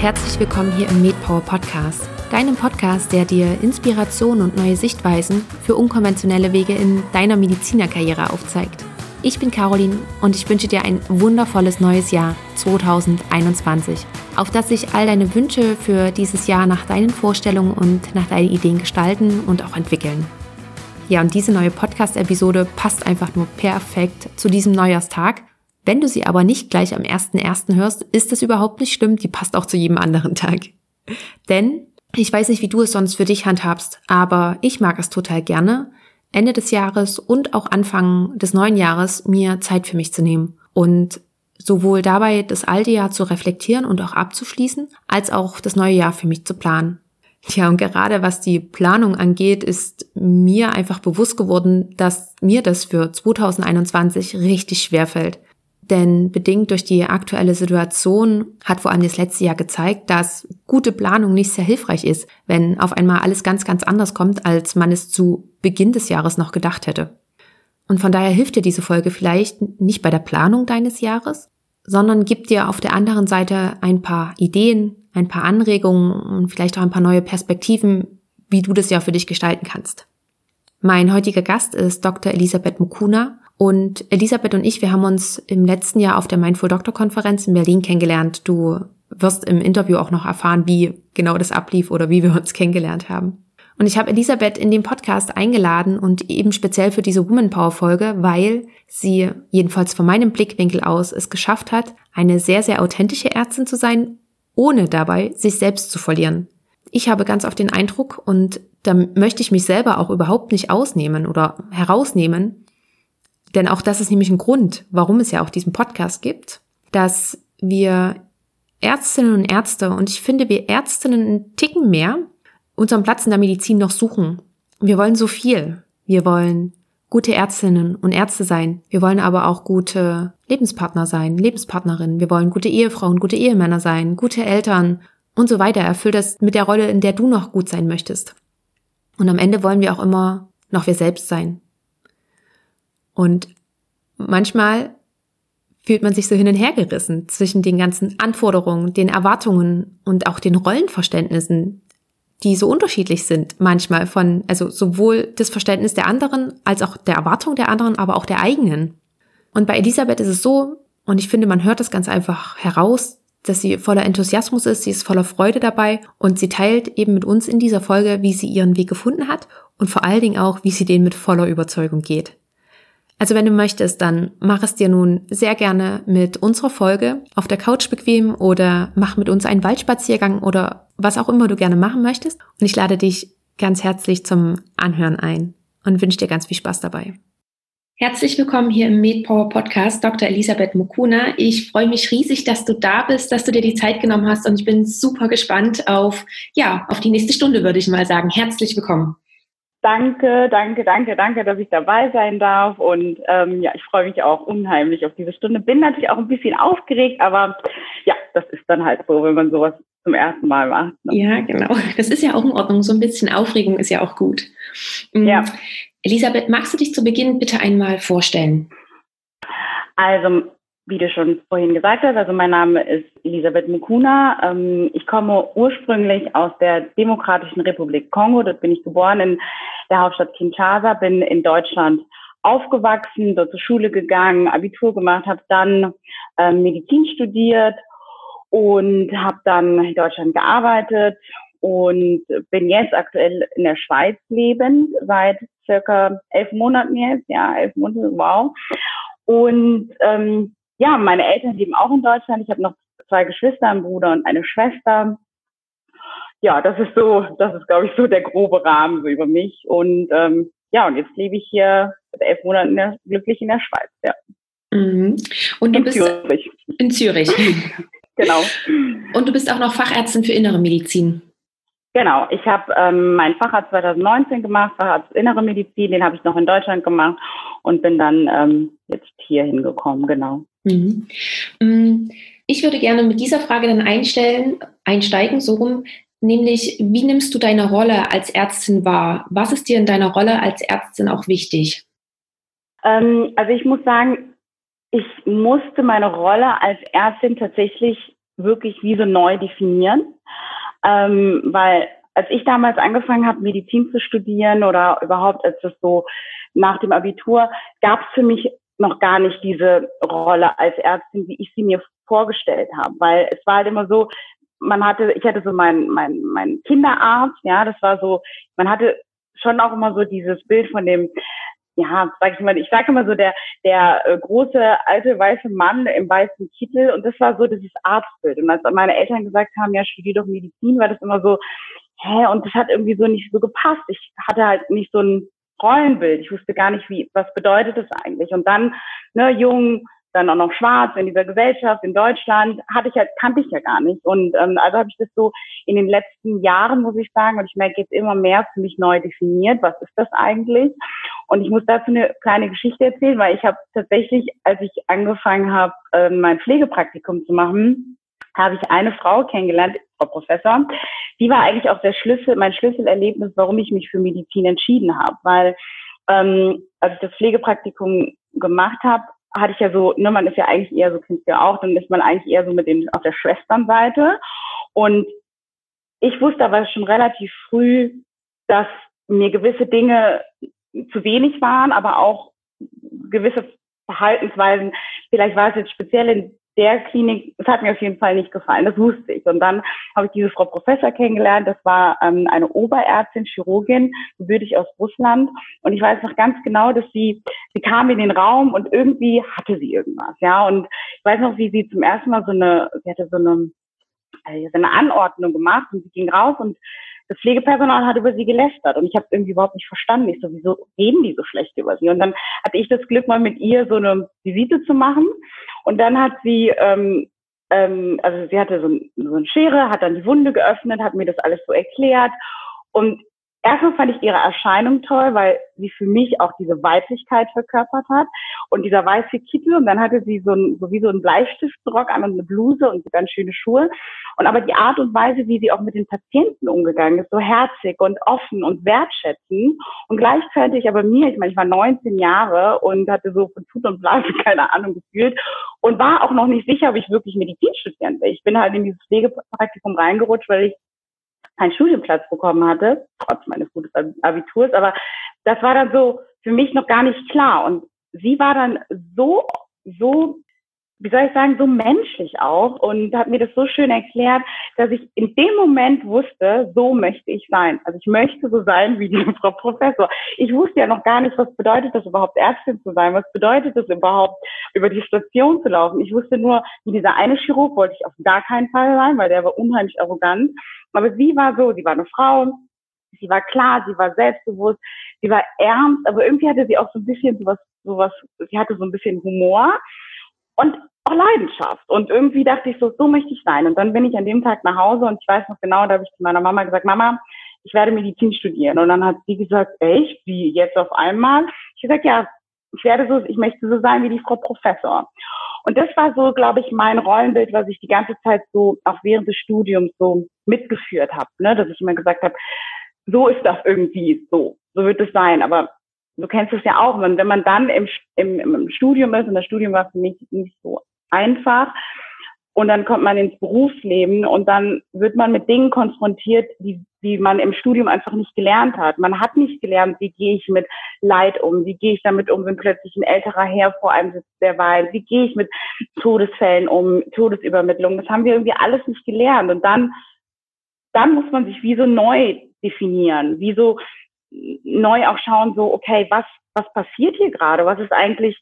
herzlich willkommen hier im MedPower Podcast, deinem Podcast, der dir Inspiration und neue Sichtweisen für unkonventionelle Wege in deiner Medizinerkarriere aufzeigt. Ich bin Caroline und ich wünsche dir ein wundervolles neues Jahr 2021, auf das sich all deine Wünsche für dieses Jahr nach deinen Vorstellungen und nach deinen Ideen gestalten und auch entwickeln. Ja, und diese neue Podcast-Episode passt einfach nur perfekt zu diesem Neujahrstag. Wenn du sie aber nicht gleich am 1.1. hörst, ist das überhaupt nicht schlimm, die passt auch zu jedem anderen Tag. Denn ich weiß nicht, wie du es sonst für dich handhabst, aber ich mag es total gerne, Ende des Jahres und auch Anfang des neuen Jahres mir Zeit für mich zu nehmen und sowohl dabei das alte Jahr zu reflektieren und auch abzuschließen, als auch das neue Jahr für mich zu planen. Ja, und gerade was die Planung angeht, ist mir einfach bewusst geworden, dass mir das für 2021 richtig schwer fällt. Denn bedingt durch die aktuelle Situation hat vor allem das letzte Jahr gezeigt, dass gute Planung nicht sehr hilfreich ist, wenn auf einmal alles ganz, ganz anders kommt, als man es zu Beginn des Jahres noch gedacht hätte. Und von daher hilft dir diese Folge vielleicht nicht bei der Planung deines Jahres, sondern gibt dir auf der anderen Seite ein paar Ideen, ein paar Anregungen und vielleicht auch ein paar neue Perspektiven, wie du das ja für dich gestalten kannst. Mein heutiger Gast ist Dr. Elisabeth Mukuna und Elisabeth und ich, wir haben uns im letzten Jahr auf der Mindful Doctor Konferenz in Berlin kennengelernt. Du wirst im Interview auch noch erfahren, wie genau das ablief oder wie wir uns kennengelernt haben. Und ich habe Elisabeth in den Podcast eingeladen und eben speziell für diese Woman Power Folge, weil sie jedenfalls von meinem Blickwinkel aus es geschafft hat, eine sehr, sehr authentische Ärztin zu sein ohne dabei sich selbst zu verlieren. Ich habe ganz oft den Eindruck, und da möchte ich mich selber auch überhaupt nicht ausnehmen oder herausnehmen, denn auch das ist nämlich ein Grund, warum es ja auch diesen Podcast gibt, dass wir Ärztinnen und Ärzte, und ich finde, wir Ärztinnen einen Ticken mehr, unseren Platz in der Medizin noch suchen. Wir wollen so viel. Wir wollen gute Ärztinnen und Ärzte sein. Wir wollen aber auch gute Lebenspartner sein, Lebenspartnerinnen. Wir wollen gute Ehefrauen, gute Ehemänner sein, gute Eltern und so weiter. Erfüll das mit der Rolle, in der du noch gut sein möchtest. Und am Ende wollen wir auch immer noch wir selbst sein. Und manchmal fühlt man sich so hin und her gerissen zwischen den ganzen Anforderungen, den Erwartungen und auch den Rollenverständnissen, die so unterschiedlich sind manchmal von, also sowohl das Verständnis der anderen als auch der Erwartung der anderen, aber auch der eigenen. Und bei Elisabeth ist es so, und ich finde, man hört das ganz einfach heraus, dass sie voller Enthusiasmus ist, sie ist voller Freude dabei und sie teilt eben mit uns in dieser Folge, wie sie ihren Weg gefunden hat und vor allen Dingen auch, wie sie den mit voller Überzeugung geht. Also wenn du möchtest, dann mach es dir nun sehr gerne mit unserer Folge auf der Couch bequem oder mach mit uns einen Waldspaziergang oder was auch immer du gerne machen möchtest. Und ich lade dich ganz herzlich zum Anhören ein und wünsche dir ganz viel Spaß dabei. Herzlich willkommen hier im MedPower Podcast, Dr. Elisabeth Mukuna. Ich freue mich riesig, dass du da bist, dass du dir die Zeit genommen hast und ich bin super gespannt auf, ja, auf die nächste Stunde, würde ich mal sagen. Herzlich willkommen. Danke, danke, danke, danke, dass ich dabei sein darf. Und ähm, ja, ich freue mich auch unheimlich auf diese Stunde. Bin natürlich auch ein bisschen aufgeregt, aber ja, das ist dann halt so, wenn man sowas zum ersten Mal macht. Ne? Ja, genau. Das ist ja auch in Ordnung. So ein bisschen Aufregung ist ja auch gut. Mhm. Ja. Elisabeth, magst du dich zu Beginn bitte einmal vorstellen? Also wie du schon vorhin gesagt hast, also mein Name ist Elisabeth Mukuna. Ähm, ich komme ursprünglich aus der Demokratischen Republik Kongo. Dort bin ich geboren in der Hauptstadt Kinshasa, bin in Deutschland aufgewachsen, dort zur Schule gegangen, Abitur gemacht, habe dann ähm, Medizin studiert und habe dann in Deutschland gearbeitet und bin jetzt aktuell in der Schweiz lebend seit circa elf Monaten jetzt, ja, elf Monate, wow. Und ähm, ja, meine Eltern leben auch in Deutschland. Ich habe noch zwei Geschwister, einen Bruder und eine Schwester. Ja, das ist so, das ist, glaube ich, so der grobe Rahmen so über mich. Und ähm, ja, und jetzt lebe ich hier seit elf Monaten in der, glücklich in der Schweiz, ja. Mhm. Und du in bist Zürich. in Zürich. genau. Und du bist auch noch Fachärztin für innere Medizin. Genau, ich habe ähm, meinen Facharzt 2019 gemacht, Facharzt Innere Medizin, den habe ich noch in Deutschland gemacht und bin dann ähm, jetzt hier hingekommen, genau. Mhm. Mm, ich würde gerne mit dieser Frage dann einstellen, einsteigen, so rum, nämlich wie nimmst du deine Rolle als Ärztin wahr? Was ist dir in deiner Rolle als Ärztin auch wichtig? Ähm, also ich muss sagen, ich musste meine Rolle als Ärztin tatsächlich wirklich wie so neu definieren, ähm, weil als ich damals angefangen habe, Medizin zu studieren oder überhaupt als das so nach dem Abitur, gab es für mich noch gar nicht diese Rolle als Ärztin, wie ich sie mir vorgestellt habe, weil es war halt immer so, man hatte, ich hatte so mein, mein, mein Kinderarzt, ja, das war so, man hatte schon auch immer so dieses Bild von dem, ja, sag ich mal, ich sage immer so der, der äh, große alte weiße Mann im weißen Kittel und das war so dieses Arztbild. Und als meine Eltern gesagt haben, ja, studier doch Medizin, war das immer so, hä, und das hat irgendwie so nicht so gepasst. Ich hatte halt nicht so ein Rollenbild. Ich wusste gar nicht, wie, was bedeutet das eigentlich. Und dann, ne, jung, dann auch noch schwarz in dieser Gesellschaft in Deutschland, hatte ich halt, kannte ich ja gar nicht. Und ähm, also habe ich das so in den letzten Jahren, muss ich sagen, und ich merke jetzt immer mehr für mich neu definiert, was ist das eigentlich? Und ich muss dazu eine kleine Geschichte erzählen, weil ich habe tatsächlich, als ich angefangen habe, äh, mein Pflegepraktikum zu machen, habe ich eine Frau kennengelernt, Frau Professor. Die war eigentlich auch der Schlüssel, mein Schlüsselerlebnis, warum ich mich für Medizin entschieden habe. Weil ähm, als ich das Pflegepraktikum gemacht habe, hatte ich ja so, ne, man ist ja eigentlich eher so, kennst ja auch, dann ist man eigentlich eher so mit den auf der Schwesternseite. Und ich wusste aber schon relativ früh, dass mir gewisse Dinge zu wenig waren, aber auch gewisse Verhaltensweisen, vielleicht war es jetzt speziell in der Klinik, es hat mir auf jeden Fall nicht gefallen, das wusste ich. Und dann habe ich diese Frau Professor kennengelernt, das war ähm, eine Oberärztin, Chirurgin, gebürtig aus Russland. Und ich weiß noch ganz genau, dass sie, sie kam in den Raum und irgendwie hatte sie irgendwas, ja. Und ich weiß noch, wie sie zum ersten Mal so eine, sie hatte so eine, äh, so eine Anordnung gemacht und sie ging raus und das Pflegepersonal hat über sie gelästert und ich habe irgendwie überhaupt nicht verstanden. Ich so, wieso reden die so schlecht über sie? Und dann hatte ich das Glück, mal mit ihr so eine Visite zu machen. Und dann hat sie, ähm, ähm, also sie hatte so, ein, so eine Schere, hat dann die Wunde geöffnet, hat mir das alles so erklärt. Und erstmal fand ich ihre Erscheinung toll, weil sie für mich auch diese Weiblichkeit verkörpert hat und dieser weiße Kittel und dann hatte sie so, ein, so wie so ein Bleistiftrock an und eine Bluse und ganz schöne Schuhe und aber die Art und Weise, wie sie auch mit den Patienten umgegangen ist, so herzig und offen und wertschätzend und gleichzeitig aber mir, ich meine, ich war 19 Jahre und hatte so von Tut und Blase keine Ahnung gefühlt und war auch noch nicht sicher, ob ich wirklich Medizin studieren will. Ich bin halt in dieses Pflegepraktikum reingerutscht, weil ich keinen Studienplatz bekommen hatte, trotz meines guten Abiturs. Aber das war dann so für mich noch gar nicht klar. Und sie war dann so, so, wie soll ich sagen, so menschlich auch und hat mir das so schön erklärt, dass ich in dem Moment wusste, so möchte ich sein. Also ich möchte so sein wie die Frau Professor. Ich wusste ja noch gar nicht, was bedeutet das überhaupt, Ärztin zu sein? Was bedeutet das überhaupt, über die Station zu laufen? Ich wusste nur, wie dieser eine Chirurg wollte ich auf gar keinen Fall sein, weil der war unheimlich arrogant. Aber sie war so, sie war eine Frau, sie war klar, sie war selbstbewusst, sie war ernst, aber irgendwie hatte sie auch so ein bisschen sowas, sowas, sie hatte so ein bisschen Humor und auch Leidenschaft. Und irgendwie dachte ich so, so möchte ich sein. Und dann bin ich an dem Tag nach Hause und ich weiß noch genau, da habe ich zu meiner Mama gesagt, Mama, ich werde Medizin studieren. Und dann hat sie gesagt, echt, wie jetzt auf einmal? Ich gesagt, ja, ich werde so, ich möchte so sein wie die Frau Professor. Und das war so, glaube ich, mein Rollenbild, was ich die ganze Zeit so auch während des Studiums so mitgeführt habe, ne? dass ich immer gesagt habe, so ist das irgendwie so, so wird es sein. Aber du kennst es ja auch, wenn, wenn man dann im, im, im Studium ist, und das Studium war für mich nicht so einfach, und dann kommt man ins Berufsleben und dann wird man mit Dingen konfrontiert, die, die man im Studium einfach nicht gelernt hat. Man hat nicht gelernt, wie gehe ich mit Leid um, wie gehe ich damit um, wenn plötzlich ein älterer Herr vor einem sitzt, der weint, wie gehe ich mit Todesfällen um, Todesübermittlung. Das haben wir irgendwie alles nicht gelernt. Und dann, dann muss man sich wie so neu definieren, wie so neu auch schauen, so, okay, was, was passiert hier gerade? Was ist eigentlich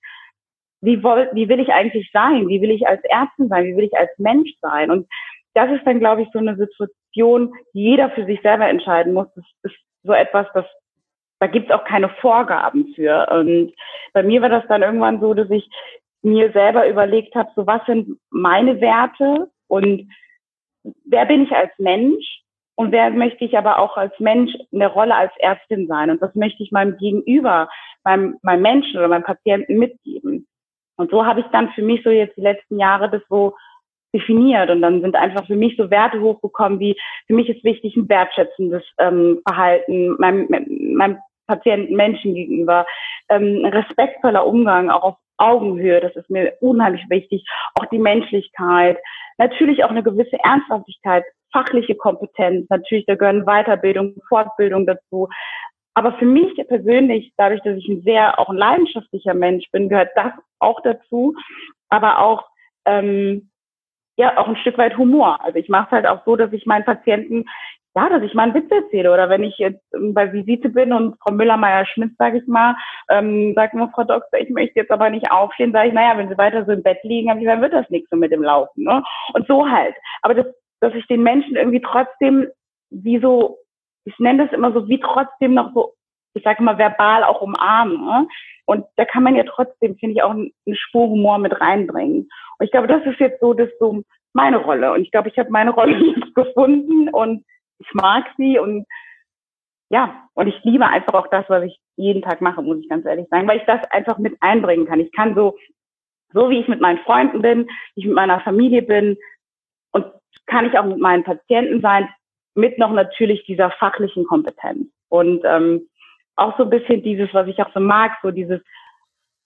wie, woll, wie will ich eigentlich sein? Wie will ich als Ärztin sein? Wie will ich als Mensch sein? Und das ist dann, glaube ich, so eine Situation, die jeder für sich selber entscheiden muss. Das ist so etwas, das da gibt es auch keine Vorgaben für. Und bei mir war das dann irgendwann so, dass ich mir selber überlegt habe, so was sind meine Werte und wer bin ich als Mensch und wer möchte ich aber auch als Mensch in der Rolle als Ärztin sein? Und was möchte ich meinem Gegenüber, meinem, meinem Menschen oder meinem Patienten mitgeben. Und so habe ich dann für mich so jetzt die letzten Jahre das so definiert. Und dann sind einfach für mich so Werte hochgekommen, wie für mich ist wichtig ein wertschätzendes ähm, Verhalten meinem, meinem Patienten, Menschen gegenüber, ähm, respektvoller Umgang, auch auf Augenhöhe, das ist mir unheimlich wichtig, auch die Menschlichkeit, natürlich auch eine gewisse Ernsthaftigkeit, fachliche Kompetenz, natürlich, da gehören Weiterbildung, Fortbildung dazu. Aber für mich persönlich, dadurch, dass ich ein sehr auch ein leidenschaftlicher Mensch bin, gehört das auch dazu. Aber auch ähm, ja auch ein Stück weit Humor. Also ich mache es halt auch so, dass ich meinen Patienten, ja, dass ich mal einen Witz erzähle. Oder wenn ich jetzt ähm, bei Visite bin und Frau Müller-Meyer-Schmidt, sage ich mal, ähm, sagt mir Frau Doktor, ich möchte jetzt aber nicht aufstehen, sage ich, naja, wenn Sie weiter so im Bett liegen, dann wird das nichts so mit dem Laufen. Ne? Und so halt. Aber das, dass ich den Menschen irgendwie trotzdem wie so, ich nenne das immer so, wie trotzdem noch so, ich sage mal, verbal auch umarmen. Ne? Und da kann man ja trotzdem, finde ich, auch eine Spur Humor mit reinbringen. Und ich glaube, das ist jetzt so, das so meine Rolle. Und ich glaube, ich habe meine Rolle gefunden und ich mag sie und ja, und ich liebe einfach auch das, was ich jeden Tag mache, muss ich ganz ehrlich sagen, weil ich das einfach mit einbringen kann. Ich kann so, so wie ich mit meinen Freunden bin, wie ich mit meiner Familie bin kann ich auch mit meinen Patienten sein, mit noch natürlich dieser fachlichen Kompetenz. Und ähm, auch so ein bisschen dieses, was ich auch so mag, so dieses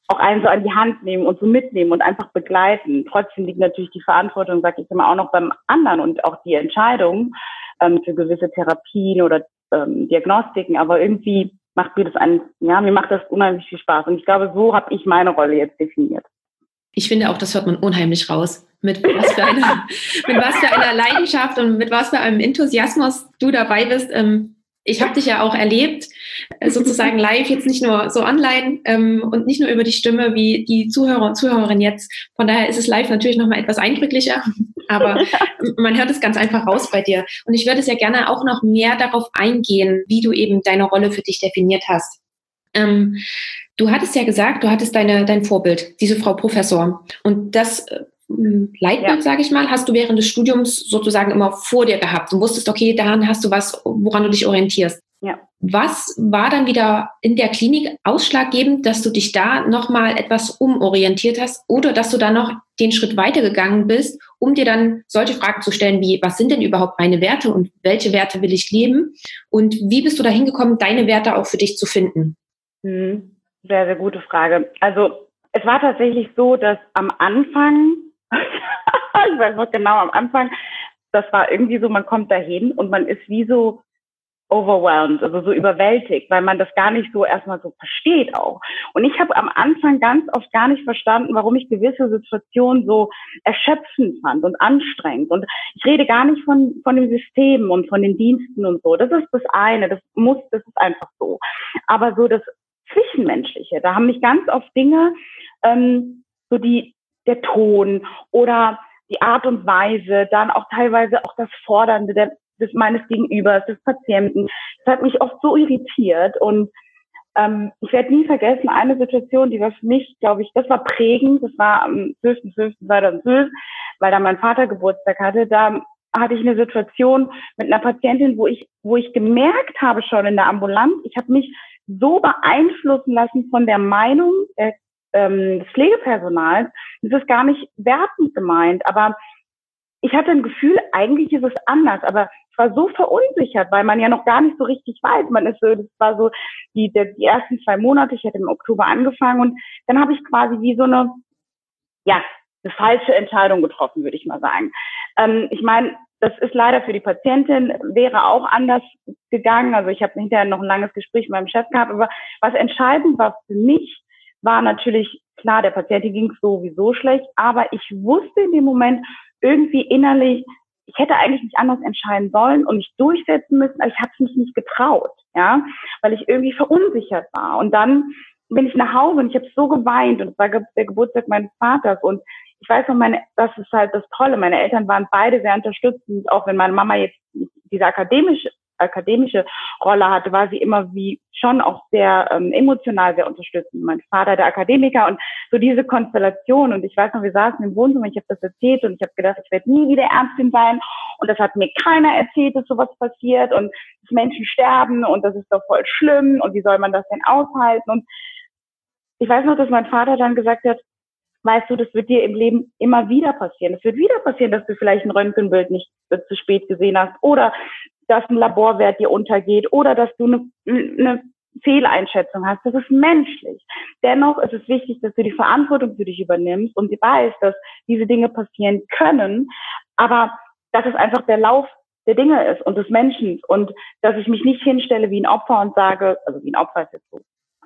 auch einen so an die Hand nehmen und so mitnehmen und einfach begleiten. Trotzdem liegt natürlich die Verantwortung, sage ich immer, auch noch beim anderen und auch die Entscheidung ähm, für gewisse Therapien oder ähm, Diagnostiken. Aber irgendwie macht mir das ein, ja, mir macht das unheimlich viel Spaß. Und ich glaube, so habe ich meine Rolle jetzt definiert. Ich finde auch, das hört man unheimlich raus. Mit was für einer, mit was für einer Leidenschaft und mit was für einem Enthusiasmus du dabei bist. Ähm, ich habe dich ja auch erlebt, äh, sozusagen live, jetzt nicht nur so online ähm, und nicht nur über die Stimme wie die Zuhörer und Zuhörerinnen jetzt. Von daher ist es live natürlich nochmal etwas eindrücklicher, aber man hört es ganz einfach raus bei dir. Und ich würde sehr gerne auch noch mehr darauf eingehen, wie du eben deine Rolle für dich definiert hast. Ähm, du hattest ja gesagt, du hattest deine, dein Vorbild, diese Frau Professor. Und das äh, Leitbild, ja. sage ich mal, hast du während des Studiums sozusagen immer vor dir gehabt und wusstest, okay, daran hast du was, woran du dich orientierst. Ja. Was war dann wieder in der Klinik ausschlaggebend, dass du dich da nochmal etwas umorientiert hast oder dass du da noch den Schritt weitergegangen bist, um dir dann solche Fragen zu stellen wie, was sind denn überhaupt meine Werte und welche Werte will ich leben? Und wie bist du da hingekommen, deine Werte auch für dich zu finden? Hm, sehr, sehr gute Frage. Also es war tatsächlich so, dass am Anfang ich weiß noch genau am Anfang, das war irgendwie so, man kommt dahin und man ist wie so overwhelmed, also so überwältigt, weil man das gar nicht so erstmal so versteht auch. Und ich habe am Anfang ganz oft gar nicht verstanden, warum ich gewisse Situationen so erschöpfend fand und anstrengend. Und ich rede gar nicht von, von dem System und von den Diensten und so. Das ist das eine, das muss, das ist einfach so. Aber so das Zwischenmenschliche, da haben mich ganz oft Dinge, ähm, so die, der Ton oder die Art und Weise, dann auch teilweise auch das Fordernde der, des meines Gegenübers, des Patienten. Das hat mich oft so irritiert und ähm, ich werde nie vergessen, eine Situation, die war für mich, glaube ich, das war prägend, das war am 12.12.2012, weil da mein Vater Geburtstag hatte, da hatte ich eine Situation mit einer Patientin, wo ich, wo ich gemerkt habe schon in der Ambulanz, ich habe mich so beeinflussen lassen von der Meinung der ähm, des Pflegepersonals. Das ist gar nicht wertend gemeint, aber ich hatte ein Gefühl, eigentlich ist es anders, aber ich war so verunsichert, weil man ja noch gar nicht so richtig weiß. Man ist so, das war so die, die, die ersten zwei Monate, ich hatte im Oktober angefangen und dann habe ich quasi wie so eine, ja, eine falsche Entscheidung getroffen, würde ich mal sagen. Ähm, ich meine, das ist leider für die Patientin, wäre auch anders gegangen. Also ich habe hinterher noch ein langes Gespräch mit meinem Chef gehabt, aber was entscheidend war für mich, war natürlich klar, der Patientin ging es sowieso schlecht, aber ich wusste in dem Moment irgendwie innerlich, ich hätte eigentlich nicht anders entscheiden sollen und mich durchsetzen müssen, aber ich habe es mich nicht getraut, ja, weil ich irgendwie verunsichert war. Und dann bin ich nach Hause und ich habe so geweint und es war der Geburtstag meines Vaters und ich weiß noch, meine, das ist halt das Tolle. Meine Eltern waren beide sehr unterstützend, auch wenn meine Mama jetzt diese akademische akademische Rolle hatte, war sie immer wie schon auch sehr ähm, emotional sehr unterstützend. Mein Vater der Akademiker und so diese Konstellation. Und ich weiß noch, wir saßen im Wohnzimmer, ich habe das erzählt und ich habe gedacht, ich werde nie wieder Ärztin sein. Und das hat mir keiner erzählt, dass sowas passiert und dass Menschen sterben und das ist doch voll schlimm und wie soll man das denn aushalten? Und ich weiß noch, dass mein Vater dann gesagt hat, weißt du, das wird dir im Leben immer wieder passieren. Es wird wieder passieren, dass du vielleicht ein Röntgenbild nicht zu spät gesehen hast oder dass ein Laborwert dir untergeht oder dass du eine, eine Fehleinschätzung hast, das ist menschlich. Dennoch ist es wichtig, dass du die Verantwortung für dich übernimmst und weißt, dass diese Dinge passieren können, aber dass es einfach der Lauf der Dinge ist und des Menschen und dass ich mich nicht hinstelle wie ein Opfer und sage, also wie ein Opfer ist jetzt so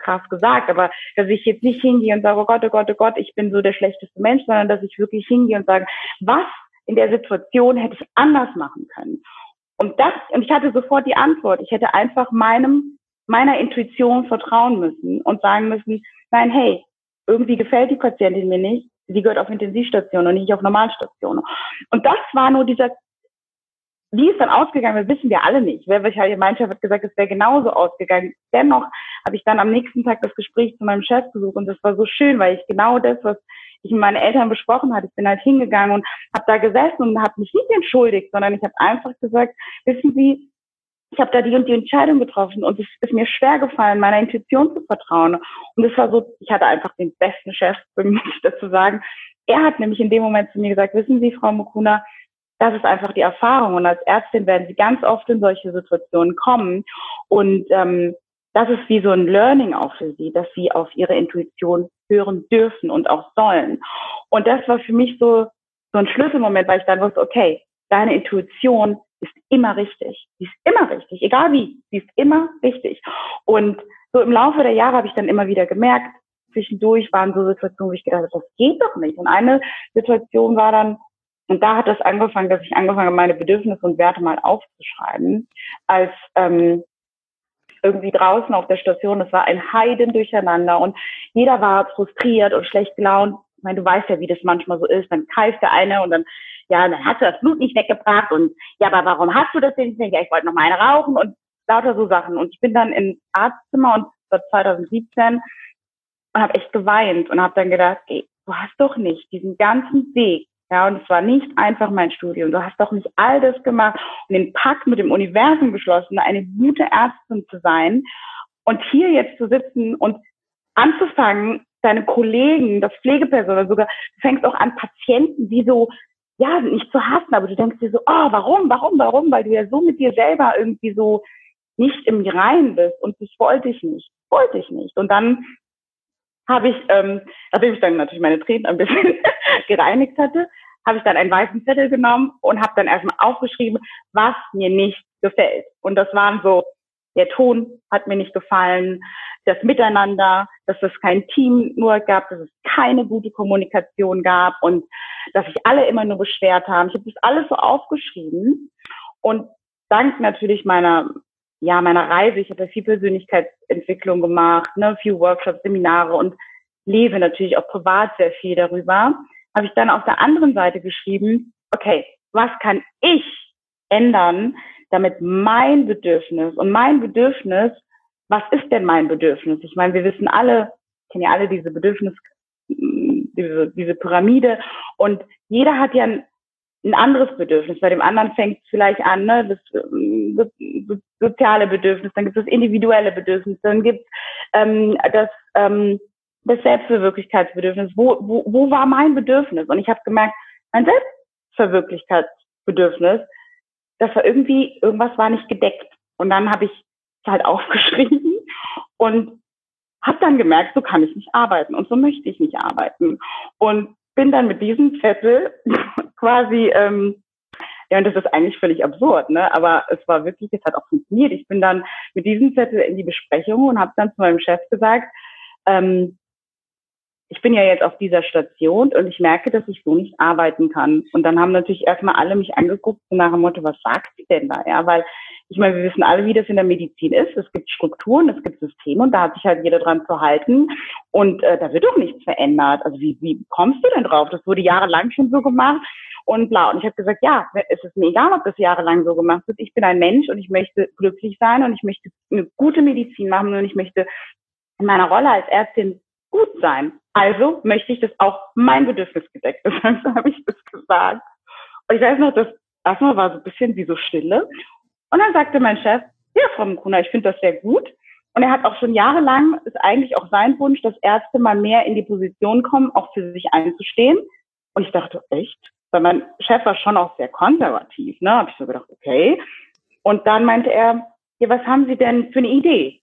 krass gesagt, aber dass ich jetzt nicht hingehe und sage, oh Gott, oh Gott, oh Gott, ich bin so der schlechteste Mensch, sondern dass ich wirklich hingehe und sage, was in der Situation hätte ich anders machen können? Und das, und ich hatte sofort die Antwort. Ich hätte einfach meinem, meiner Intuition vertrauen müssen und sagen müssen, nein, hey, irgendwie gefällt die Patientin mir nicht. Sie gehört auf Intensivstation und nicht auf Normalstation. Und das war nur dieser wie es dann ausgegangen ist, wissen wir alle nicht. Wer halt, mein Chef hat gesagt, es wäre genauso ausgegangen. Dennoch habe ich dann am nächsten Tag das Gespräch zu meinem Chef besucht und das war so schön, weil ich genau das, was ich mit meinen Eltern besprochen hatte, ich bin halt hingegangen und habe da gesessen und habe mich nicht entschuldigt, sondern ich habe einfach gesagt, wissen Sie, ich habe da die und die Entscheidung getroffen und es ist mir schwer gefallen, meiner Intuition zu vertrauen. Und es war so, ich hatte einfach den besten Chef, muss ich dazu sagen. Er hat nämlich in dem Moment zu mir gesagt, wissen Sie, Frau Mukuna, das ist einfach die Erfahrung. Und als Ärztin werden sie ganz oft in solche Situationen kommen. Und ähm, das ist wie so ein Learning auch für sie, dass sie auf ihre Intuition hören dürfen und auch sollen. Und das war für mich so, so ein Schlüsselmoment, weil ich dann wusste, okay, deine Intuition ist immer richtig. Sie ist immer richtig, egal wie, sie ist immer richtig. Und so im Laufe der Jahre habe ich dann immer wieder gemerkt, zwischendurch waren so Situationen, wo ich gedacht habe, das geht doch nicht. Und eine Situation war dann, und da hat es angefangen, dass ich angefangen habe, meine Bedürfnisse und Werte mal aufzuschreiben, als ähm, irgendwie draußen auf der Station, es war ein Heiden durcheinander und jeder war frustriert und schlecht gelaunt. Ich meine, du weißt ja, wie das manchmal so ist. Dann keift der eine und dann, ja, dann hast du das Blut nicht weggebracht und ja, aber warum hast du das denn nicht? Ja, ich wollte noch mal eine rauchen und lauter so Sachen. Und ich bin dann ins Arztzimmer und das war 2017 und habe echt geweint und habe dann gedacht, ey, du hast doch nicht diesen ganzen Weg ja, und es war nicht einfach mein Studium. Du hast doch nicht all das gemacht und den Pakt mit dem Universum geschlossen, eine gute Ärztin zu sein und hier jetzt zu sitzen und anzufangen, deine Kollegen, das Pflegepersonal sogar, du fängst auch an, Patienten, die so, ja, nicht zu hassen, aber du denkst dir so, oh, warum, warum, warum? Weil du ja so mit dir selber irgendwie so nicht im Reinen bist und das wollte ich nicht, wollte ich nicht. Und dann habe ich, ähm, nachdem ich dann natürlich meine Tränen ein bisschen gereinigt hatte, habe ich dann einen weißen Zettel genommen und habe dann erstmal aufgeschrieben, was mir nicht gefällt. Und das waren so, der Ton hat mir nicht gefallen, das Miteinander, dass es kein Team nur gab, dass es keine gute Kommunikation gab und dass sich alle immer nur beschwert haben. Ich habe das alles so aufgeschrieben und dank natürlich meiner ja, meiner Reise, ich habe viel Persönlichkeitsentwicklung gemacht, ne, viel Workshops, Seminare und lese natürlich auch privat sehr viel darüber, habe ich dann auf der anderen Seite geschrieben, okay, was kann ich ändern, damit mein Bedürfnis und mein Bedürfnis, was ist denn mein Bedürfnis? Ich meine, wir wissen alle, kennen ja alle diese Bedürfnis, diese, diese Pyramide und jeder hat ja ein ein anderes Bedürfnis. Bei dem anderen fängt es vielleicht an, ne, das, das, das soziale Bedürfnis, dann gibt es das individuelle Bedürfnis, dann gibt es ähm, das, ähm, das Selbstverwirklichkeitsbedürfnis. Wo, wo, wo war mein Bedürfnis? Und ich habe gemerkt, mein Selbstverwirklichkeitsbedürfnis, das war irgendwie, irgendwas war nicht gedeckt. Und dann habe ich es halt aufgeschrieben und habe dann gemerkt, so kann ich nicht arbeiten und so möchte ich nicht arbeiten. Und bin dann mit diesem Zettel quasi, ähm, ja, und das ist eigentlich völlig absurd, ne? Aber es war wirklich, es hat auch funktioniert. Ich bin dann mit diesem Zettel in die Besprechung und habe dann zu meinem Chef gesagt, ähm, ich bin ja jetzt auf dieser Station und ich merke, dass ich so nicht arbeiten kann. Und dann haben natürlich erstmal alle mich angeguckt und nach dem Motto, was sagt sie denn da? Ja, weil ich meine, wir wissen alle, wie das in der Medizin ist. Es gibt Strukturen, es gibt Systeme und da hat sich halt jeder dran zu halten. Und äh, da wird doch nichts verändert. Also wie, wie kommst du denn drauf? Das wurde jahrelang schon so gemacht und bla. Und ich habe gesagt, ja, es ist mir egal, ob das jahrelang so gemacht wird. Ich bin ein Mensch und ich möchte glücklich sein und ich möchte eine gute Medizin machen und ich möchte in meiner Rolle als Ärztin gut sein. Also möchte ich, dass auch mein Bedürfnis gedeckt ist. Also habe ich das gesagt. Und ich weiß noch, das erstmal war so ein bisschen wie so Stille. Und dann sagte mein Chef, ja, Frau Mkuna, ich finde das sehr gut. Und er hat auch schon jahrelang, ist eigentlich auch sein Wunsch, dass Ärzte mal mehr in die Position kommen, auch für sich einzustehen. Und ich dachte, echt? Weil mein Chef war schon auch sehr konservativ, ne? Habe ich so gedacht, okay. Und dann meinte er, ja, was haben Sie denn für eine Idee?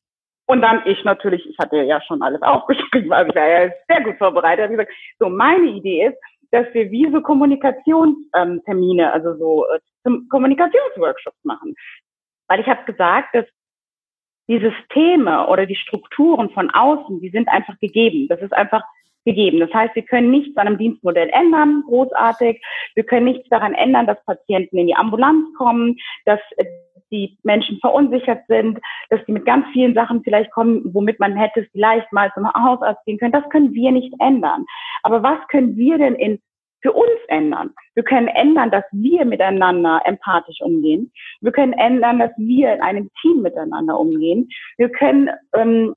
Und dann ich natürlich, ich hatte ja schon alles aufgeschrieben, also ich war ja sehr gut vorbereitet. Ich gesagt, so meine Idee ist, dass wir wie so Kommunikationstermine, ähm, also so äh, Kommunikationsworkshops machen. Weil ich habe gesagt, dass die Systeme oder die Strukturen von außen, die sind einfach gegeben. Das ist einfach gegeben. Das heißt, wir können nichts an einem Dienstmodell ändern, großartig. Wir können nichts daran ändern, dass Patienten in die Ambulanz kommen, dass äh, die Menschen verunsichert sind, dass die mit ganz vielen Sachen vielleicht kommen, womit man hätte vielleicht mal zum Hausarzt gehen können. Das können wir nicht ändern. Aber was können wir denn in für uns ändern. Wir können ändern, dass wir miteinander empathisch umgehen. Wir können ändern, dass wir in einem Team miteinander umgehen. Wir können ähm,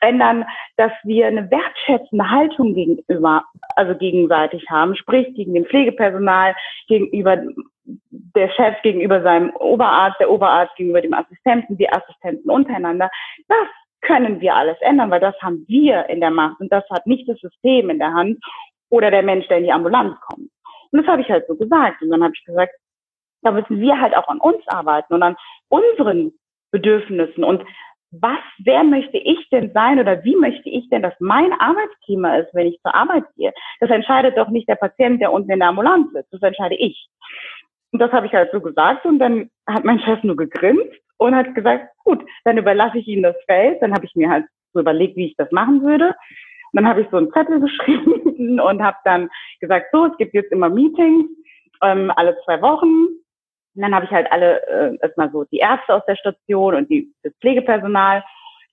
ändern, dass wir eine wertschätzende Haltung gegenüber, also gegenseitig haben, sprich gegen den Pflegepersonal, gegenüber der Chef gegenüber seinem Oberarzt, der Oberarzt gegenüber dem Assistenten, die Assistenten untereinander. Das können wir alles ändern, weil das haben wir in der Macht und das hat nicht das System in der Hand oder der Mensch, der in die Ambulanz kommt. Und das habe ich halt so gesagt. Und dann habe ich gesagt, da müssen wir halt auch an uns arbeiten und an unseren Bedürfnissen und was, wer möchte ich denn sein oder wie möchte ich denn, dass mein Arbeitsklima ist, wenn ich zur Arbeit gehe? Das entscheidet doch nicht der Patient, der unten in der Ambulanz sitzt. Das entscheide ich. Und das habe ich halt so gesagt und dann hat mein Chef nur gegrinst und hat gesagt, gut, dann überlasse ich Ihnen das Feld. Dann habe ich mir halt so überlegt, wie ich das machen würde. Und dann habe ich so einen Zettel geschrieben und habe dann gesagt, so, es gibt jetzt immer Meetings ähm, alle zwei Wochen und dann habe ich halt alle äh, erstmal so die Ärzte aus der Station und die, das Pflegepersonal.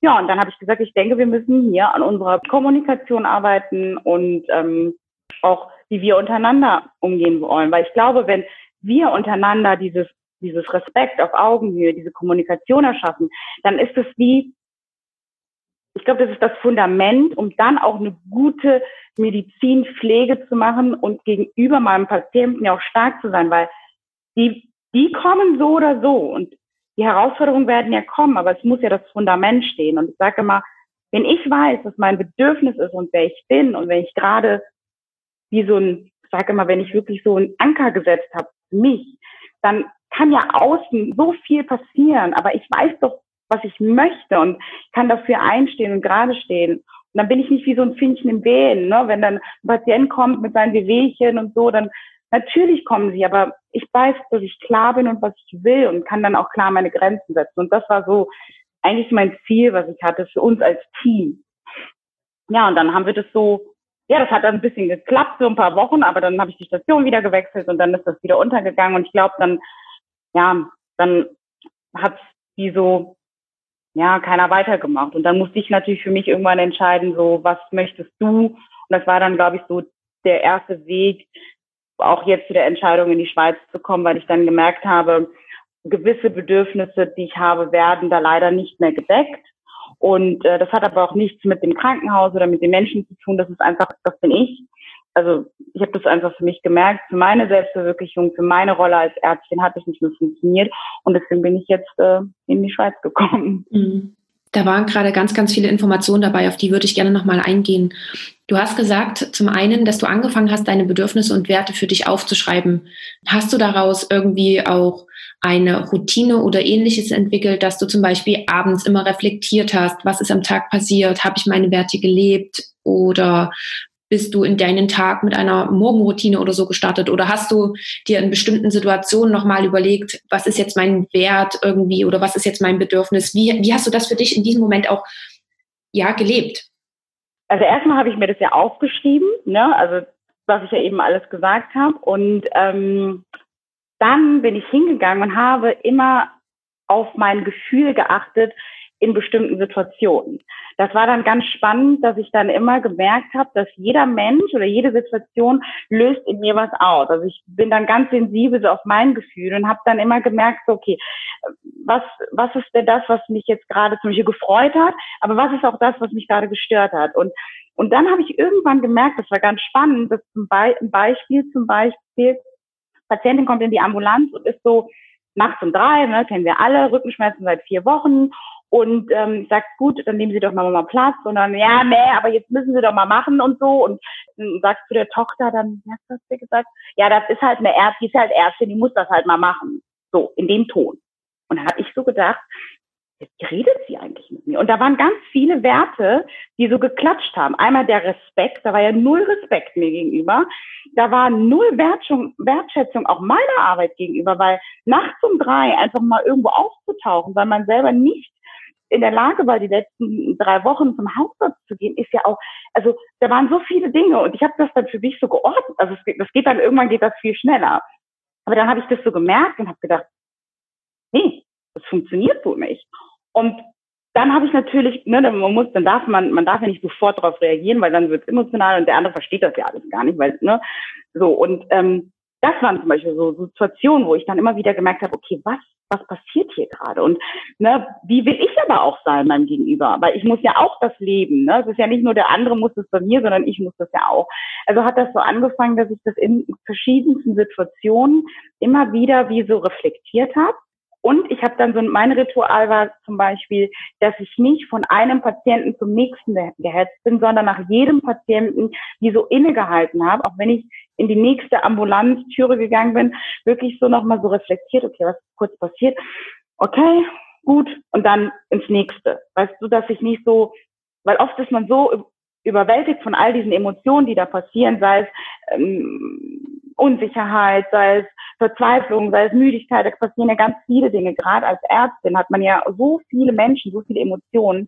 Ja, und dann habe ich gesagt, ich denke, wir müssen hier an unserer Kommunikation arbeiten und ähm, auch wie wir untereinander umgehen wollen. Weil ich glaube, wenn wir untereinander dieses, dieses Respekt auf Augenhöhe, diese Kommunikation erschaffen, dann ist es wie, ich glaube, das ist das Fundament, um dann auch eine gute Medizinpflege zu machen und gegenüber meinem Patienten ja auch stark zu sein, weil die die kommen so oder so und die Herausforderungen werden ja kommen, aber es muss ja das Fundament stehen. Und ich sage immer, wenn ich weiß, was mein Bedürfnis ist und wer ich bin und wenn ich gerade wie so ein, ich sage immer, wenn ich wirklich so einen Anker gesetzt habe, mich, dann kann ja außen so viel passieren, aber ich weiß doch, was ich möchte und kann dafür einstehen und gerade stehen. Und dann bin ich nicht wie so ein Finnchen im Wehen, ne? Wenn dann ein Patient kommt mit seinen Wehwehchen und so, dann Natürlich kommen sie, aber ich weiß, dass ich klar bin und was ich will und kann dann auch klar meine Grenzen setzen. Und das war so eigentlich mein Ziel, was ich hatte für uns als Team. Ja, und dann haben wir das so, ja, das hat dann ein bisschen geklappt, so ein paar Wochen, aber dann habe ich die Station wieder gewechselt und dann ist das wieder untergegangen. Und ich glaube, dann, ja, dann hat die so, ja, keiner weitergemacht. Und dann musste ich natürlich für mich irgendwann entscheiden, so, was möchtest du? Und das war dann, glaube ich, so der erste Weg, auch jetzt zu der Entscheidung, in die Schweiz zu kommen, weil ich dann gemerkt habe, gewisse Bedürfnisse, die ich habe, werden da leider nicht mehr gedeckt. Und äh, das hat aber auch nichts mit dem Krankenhaus oder mit den Menschen zu tun. Das ist einfach, das bin ich. Also ich habe das einfach für mich gemerkt. Für meine Selbstverwirklichung, für meine Rolle als Ärztin hat es nicht mehr funktioniert. Und deswegen bin ich jetzt äh, in die Schweiz gekommen. Mhm. Da waren gerade ganz, ganz viele Informationen dabei, auf die würde ich gerne nochmal eingehen. Du hast gesagt, zum einen, dass du angefangen hast, deine Bedürfnisse und Werte für dich aufzuschreiben. Hast du daraus irgendwie auch eine Routine oder ähnliches entwickelt, dass du zum Beispiel abends immer reflektiert hast, was ist am Tag passiert, habe ich meine Werte gelebt oder bist du in deinen Tag mit einer Morgenroutine oder so gestartet? Oder hast du dir in bestimmten Situationen nochmal überlegt, was ist jetzt mein Wert irgendwie oder was ist jetzt mein Bedürfnis? Wie, wie hast du das für dich in diesem Moment auch ja, gelebt? Also erstmal habe ich mir das ja aufgeschrieben, ne? also was ich ja eben alles gesagt habe. Und ähm, dann bin ich hingegangen und habe immer auf mein Gefühl geachtet, in bestimmten Situationen. Das war dann ganz spannend, dass ich dann immer gemerkt habe, dass jeder Mensch oder jede Situation löst in mir was aus. Also ich bin dann ganz sensibel so auf mein Gefühl und habe dann immer gemerkt, so, okay, was, was ist denn das, was mich jetzt gerade zum Beispiel gefreut hat, aber was ist auch das, was mich gerade gestört hat? Und, und dann habe ich irgendwann gemerkt, das war ganz spannend, dass zum Be ein Beispiel zum Beispiel, Patientin kommt in die Ambulanz und ist so nachts um drei, ne, kennen wir alle, Rückenschmerzen seit vier Wochen und ähm, ich sag, gut, dann nehmen Sie doch mal, mal Platz. Und dann, ja, nee, aber jetzt müssen Sie doch mal machen und so. Und dann sagst du der Tochter dann, hast du gesagt? Ja, das ist halt eine Ärztin, die ist halt Ärztin, die muss das halt mal machen. So, in dem Ton. Und dann habe ich so gedacht, wie redet sie eigentlich mit mir? Und da waren ganz viele Werte, die so geklatscht haben. Einmal der Respekt, da war ja null Respekt mir gegenüber. Da war null Wertschätzung auch meiner Arbeit gegenüber, weil nachts um drei einfach mal irgendwo aufzutauchen, weil man selber nicht in der Lage war, die letzten drei Wochen zum Hausarzt zu gehen, ist ja auch, also da waren so viele Dinge und ich habe das dann für mich so geordnet. Also es, das geht dann, irgendwann geht das viel schneller. Aber dann habe ich das so gemerkt und habe gedacht, nee, das funktioniert so nicht. Und dann habe ich natürlich, ne, man muss, dann darf man, man darf ja nicht sofort darauf reagieren, weil dann wird es emotional und der andere versteht das ja alles gar nicht, weil, ne, so und ähm, das waren zum Beispiel so Situationen, wo ich dann immer wieder gemerkt habe, okay, was, was passiert hier gerade? Und ne, wie will ich aber auch sein meinem Gegenüber? Weil ich muss ja auch das leben. Ne? Es ist ja nicht nur der andere muss es bei mir, sondern ich muss das ja auch. Also hat das so angefangen, dass ich das in verschiedensten Situationen immer wieder wie so reflektiert habe und ich habe dann so, mein Ritual war zum Beispiel, dass ich nicht von einem Patienten zum nächsten gehetzt bin, sondern nach jedem Patienten wie so innegehalten habe, auch wenn ich in die nächste Ambulanztüre gegangen bin, wirklich so nochmal so reflektiert, okay, was ist kurz passiert? Okay, gut, und dann ins nächste. Weißt du, dass ich nicht so, weil oft ist man so überwältigt von all diesen Emotionen, die da passieren, sei es ähm, Unsicherheit, sei es Verzweiflung, sei es Müdigkeit, da passieren ja ganz viele Dinge. Gerade als Ärztin hat man ja so viele Menschen, so viele Emotionen.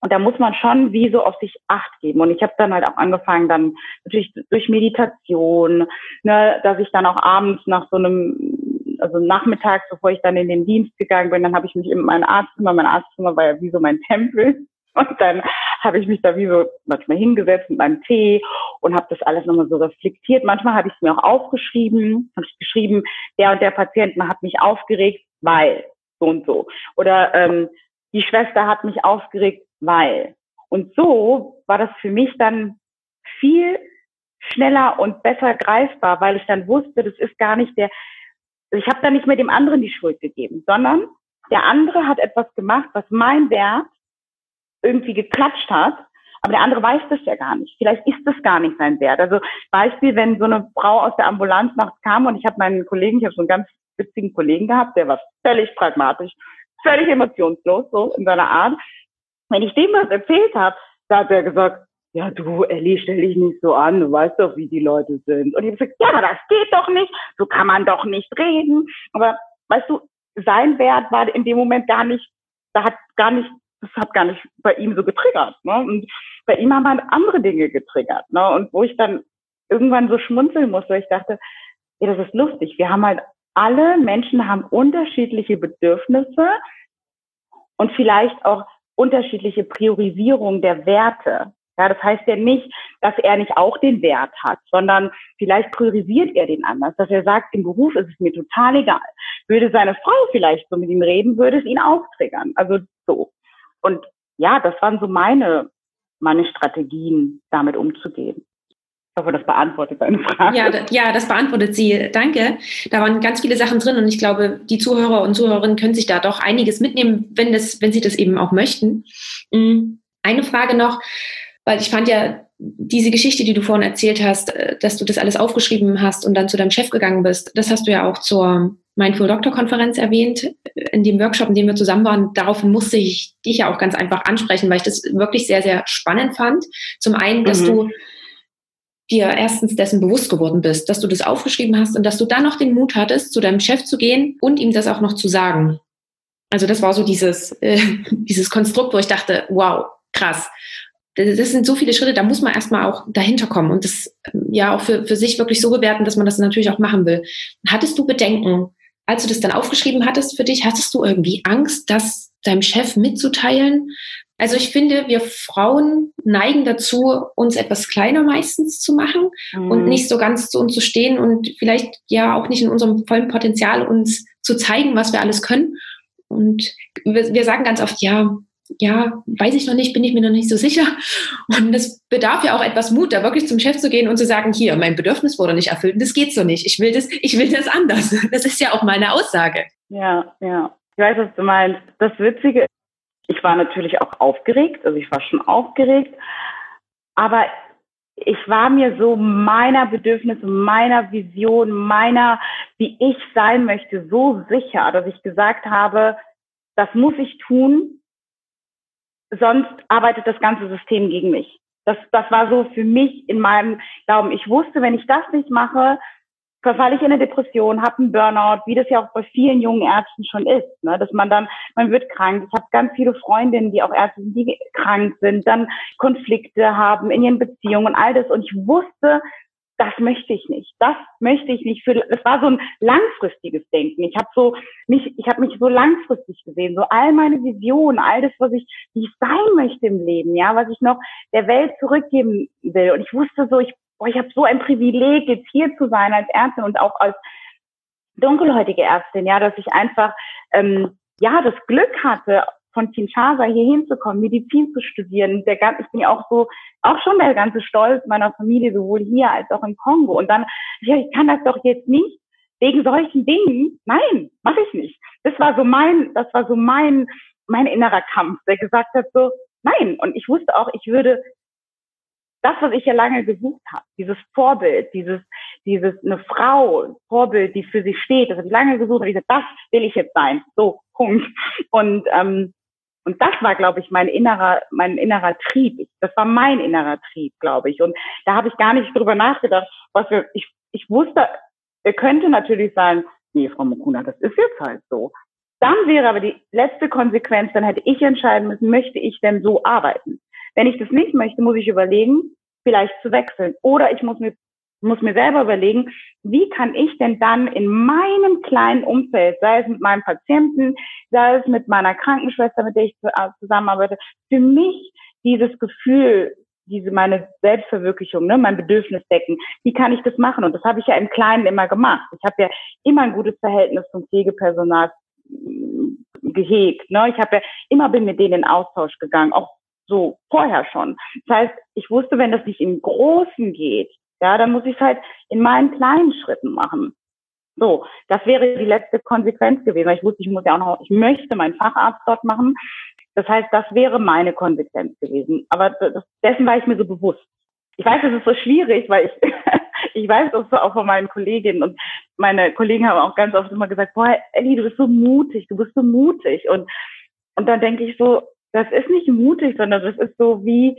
Und da muss man schon wie so auf sich acht geben. Und ich habe dann halt auch angefangen, dann natürlich durch Meditation, ne, dass ich dann auch abends nach so einem, also nachmittags, bevor ich dann in den Dienst gegangen bin, dann habe ich mich in mein Arztzimmer, mein Arztzimmer war ja wie so mein Tempel, und dann habe ich mich da wie so manchmal hingesetzt mit meinem Tee und habe das alles nochmal so reflektiert. Manchmal habe ich es mir auch aufgeschrieben, habe ich geschrieben, der und der Patient hat mich aufgeregt, weil so und so. Oder ähm, die Schwester hat mich aufgeregt, weil. Und so war das für mich dann viel schneller und besser greifbar, weil ich dann wusste, das ist gar nicht der, ich habe da nicht mehr dem anderen die Schuld gegeben, sondern der andere hat etwas gemacht, was mein Wert irgendwie geklatscht hat, aber der andere weiß das ja gar nicht. Vielleicht ist das gar nicht sein Wert. Also Beispiel, wenn so eine Frau aus der Ambulanz nachts kam und ich habe meinen Kollegen, ich habe so einen ganz witzigen Kollegen gehabt, der war völlig pragmatisch, völlig emotionslos so in seiner Art. Wenn ich dem was erzählt habe, da hat er gesagt, ja du, Ellie, stell dich nicht so an, du weißt doch, wie die Leute sind. Und ich habe gesagt, ja, aber das geht doch nicht, so kann man doch nicht reden. Aber weißt du, sein Wert war in dem Moment gar nicht, da hat gar nicht das hat gar nicht bei ihm so getriggert. Ne? Und bei ihm haben halt andere Dinge getriggert. Ne? Und wo ich dann irgendwann so schmunzeln musste, ich dachte, ja, das ist lustig. Wir haben halt alle Menschen haben unterschiedliche Bedürfnisse und vielleicht auch unterschiedliche Priorisierung der Werte. Ja, das heißt ja nicht, dass er nicht auch den Wert hat, sondern vielleicht priorisiert er den anders, dass er sagt, im Beruf ist es mir total egal. Würde seine Frau vielleicht so mit ihm reden, würde es ihn auch triggern. Also so. Und ja, das waren so meine, meine Strategien, damit umzugehen. Ich hoffe, das beantwortet deine Frage. Ja, ja, das beantwortet sie. Danke. Da waren ganz viele Sachen drin und ich glaube, die Zuhörer und Zuhörerinnen können sich da doch einiges mitnehmen, wenn, das, wenn sie das eben auch möchten. Mm, eine Frage noch, weil ich fand ja diese Geschichte, die du vorhin erzählt hast, äh, dass du das alles aufgeschrieben hast und dann zu deinem Chef gegangen bist, das hast du ja auch zur Mindful Doctor Konferenz erwähnt, in dem Workshop, in dem wir zusammen waren. Darauf musste ich dich ja auch ganz einfach ansprechen, weil ich das wirklich sehr, sehr spannend fand. Zum einen, dass mhm. du dir erstens dessen bewusst geworden bist, dass du das aufgeschrieben hast und dass du dann noch den Mut hattest, zu deinem Chef zu gehen und ihm das auch noch zu sagen. Also das war so dieses, äh, dieses Konstrukt, wo ich dachte, wow, krass. Das sind so viele Schritte, da muss man erstmal auch dahinter kommen und das ja auch für, für sich wirklich so bewerten, dass man das natürlich auch machen will. Hattest du Bedenken, als du das dann aufgeschrieben hattest für dich, hattest du irgendwie Angst, das deinem Chef mitzuteilen? Also ich finde, wir Frauen neigen dazu, uns etwas kleiner meistens zu machen mhm. und nicht so ganz zu uns zu stehen und vielleicht ja auch nicht in unserem vollen Potenzial uns zu zeigen, was wir alles können. Und wir, wir sagen ganz oft, ja, ja, weiß ich noch nicht, bin ich mir noch nicht so sicher. Und es bedarf ja auch etwas Mut, da wirklich zum Chef zu gehen und zu sagen, hier, mein Bedürfnis wurde nicht erfüllt. Das geht so nicht. Ich will das, ich will das anders. Das ist ja auch meine Aussage. Ja, ja. Ich weiß, was du meinst. Das Witzige ist, ich war natürlich auch aufgeregt. Also ich war schon aufgeregt. Aber ich war mir so meiner Bedürfnisse, meiner Vision, meiner, wie ich sein möchte, so sicher, dass ich gesagt habe, das muss ich tun, sonst arbeitet das ganze System gegen mich. Das, das war so für mich in meinem Glauben. Ich wusste, wenn ich das nicht mache, verfalle ich in eine Depression, habe einen Burnout, wie das ja auch bei vielen jungen Ärzten schon ist, ne? dass man dann, man wird krank. Ich habe ganz viele Freundinnen, die auch Ärzte sind, die krank sind, dann Konflikte haben in ihren Beziehungen und all das. Und ich wusste, das möchte ich nicht. Das möchte ich nicht. Für, es war so ein langfristiges Denken. Ich habe so mich, ich habe mich so langfristig gesehen, so all meine Visionen, all das, was ich, wie ich sein möchte im Leben, ja, was ich noch der Welt zurückgeben will. Und ich wusste so, ich boah, ich habe so ein Privileg, jetzt hier zu sein als Ärztin und auch als dunkelhäutige Ärztin, ja, dass ich einfach ähm, ja das Glück hatte, von Kinshasa hier hinzukommen, Medizin zu studieren. Der ich bin ja auch so, auch schon der ganze Stolz meiner Familie, sowohl hier als auch im Kongo. Und dann, ja, ich kann das doch jetzt nicht wegen solchen Dingen. Nein, mache ich nicht. Das war so mein, das war so mein, mein innerer Kampf, der gesagt hat so, nein. Und ich wusste auch, ich würde das, was ich ja lange gesucht habe, dieses Vorbild, dieses, dieses eine Frau, Vorbild, die für sich steht, das habe ich lange gesucht und ich gesagt, das will ich jetzt sein. So, Punkt. Und ähm, und das war, glaube ich, mein innerer, mein innerer Trieb. Das war mein innerer Trieb, glaube ich. Und da habe ich gar nicht drüber nachgedacht, was wir, ich, ich wusste, er könnte natürlich sagen, nee, Frau Mukuna, das ist jetzt halt so. Dann wäre aber die letzte Konsequenz, dann hätte ich entscheiden müssen, möchte ich denn so arbeiten? Wenn ich das nicht möchte, muss ich überlegen, vielleicht zu wechseln. Oder ich muss mir, muss mir selber überlegen, wie kann ich denn dann in meinem kleinen Umfeld, sei es mit meinem Patienten, sei es mit meiner Krankenschwester, mit der ich zusammenarbeite, für mich dieses Gefühl, diese meine Selbstverwirklichung, ne, mein Bedürfnis decken. Wie kann ich das machen? Und das habe ich ja im Kleinen immer gemacht. Ich habe ja immer ein gutes Verhältnis zum Pflegepersonal mm, gehegt. Ne? Ich habe ja immer bin mit denen in Austausch gegangen, auch so, vorher schon. Das heißt, ich wusste, wenn das nicht im Großen geht, ja, dann muss ich es halt in meinen kleinen Schritten machen. So, das wäre die letzte Konsequenz gewesen. Ich wusste, ich muss ja auch noch, ich möchte meinen Facharzt dort machen. Das heißt, das wäre meine Konsequenz gewesen. Aber das, dessen war ich mir so bewusst. Ich weiß, es ist so schwierig, weil ich, ich weiß das auch von meinen Kolleginnen und meine Kollegen haben auch ganz oft immer gesagt, boah, Ellie, du bist so mutig, du bist so mutig. Und, und dann denke ich so, das ist nicht mutig, sondern das ist so wie,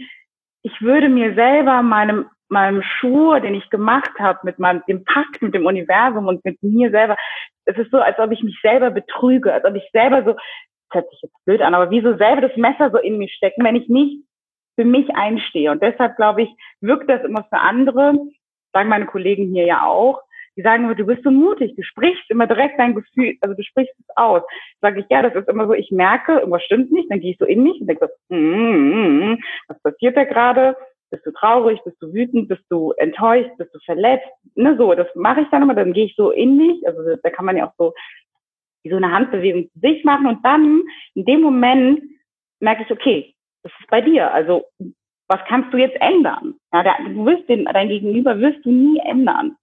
ich würde mir selber meinem, meinem Schwur, den ich gemacht habe, mit meinem, dem Pakt mit dem Universum und mit mir selber, es ist so, als ob ich mich selber betrüge, als ob ich selber so, das hört sich jetzt blöd an, aber wie so selber das Messer so in mich stecken, wenn ich nicht für mich einstehe. Und deshalb glaube ich, wirkt das immer für andere, sagen meine Kollegen hier ja auch, die sagen immer, du bist so mutig, du sprichst immer direkt dein Gefühl, also du sprichst es aus. Sage ich, ja, das ist immer so, ich merke, irgendwas stimmt nicht, dann gehe ich so in mich und denke so, mm, mm, mm, was passiert da gerade? Bist du traurig, bist du wütend, bist du enttäuscht, bist du verletzt? Ne, so, das mache ich dann immer, dann gehe ich so in mich, also da kann man ja auch so wie so eine Handbewegung zu sich machen und dann in dem Moment merke ich, okay, das ist bei dir. Also was kannst du jetzt ändern? Ja, du wirst den, dein Gegenüber wirst du nie ändern.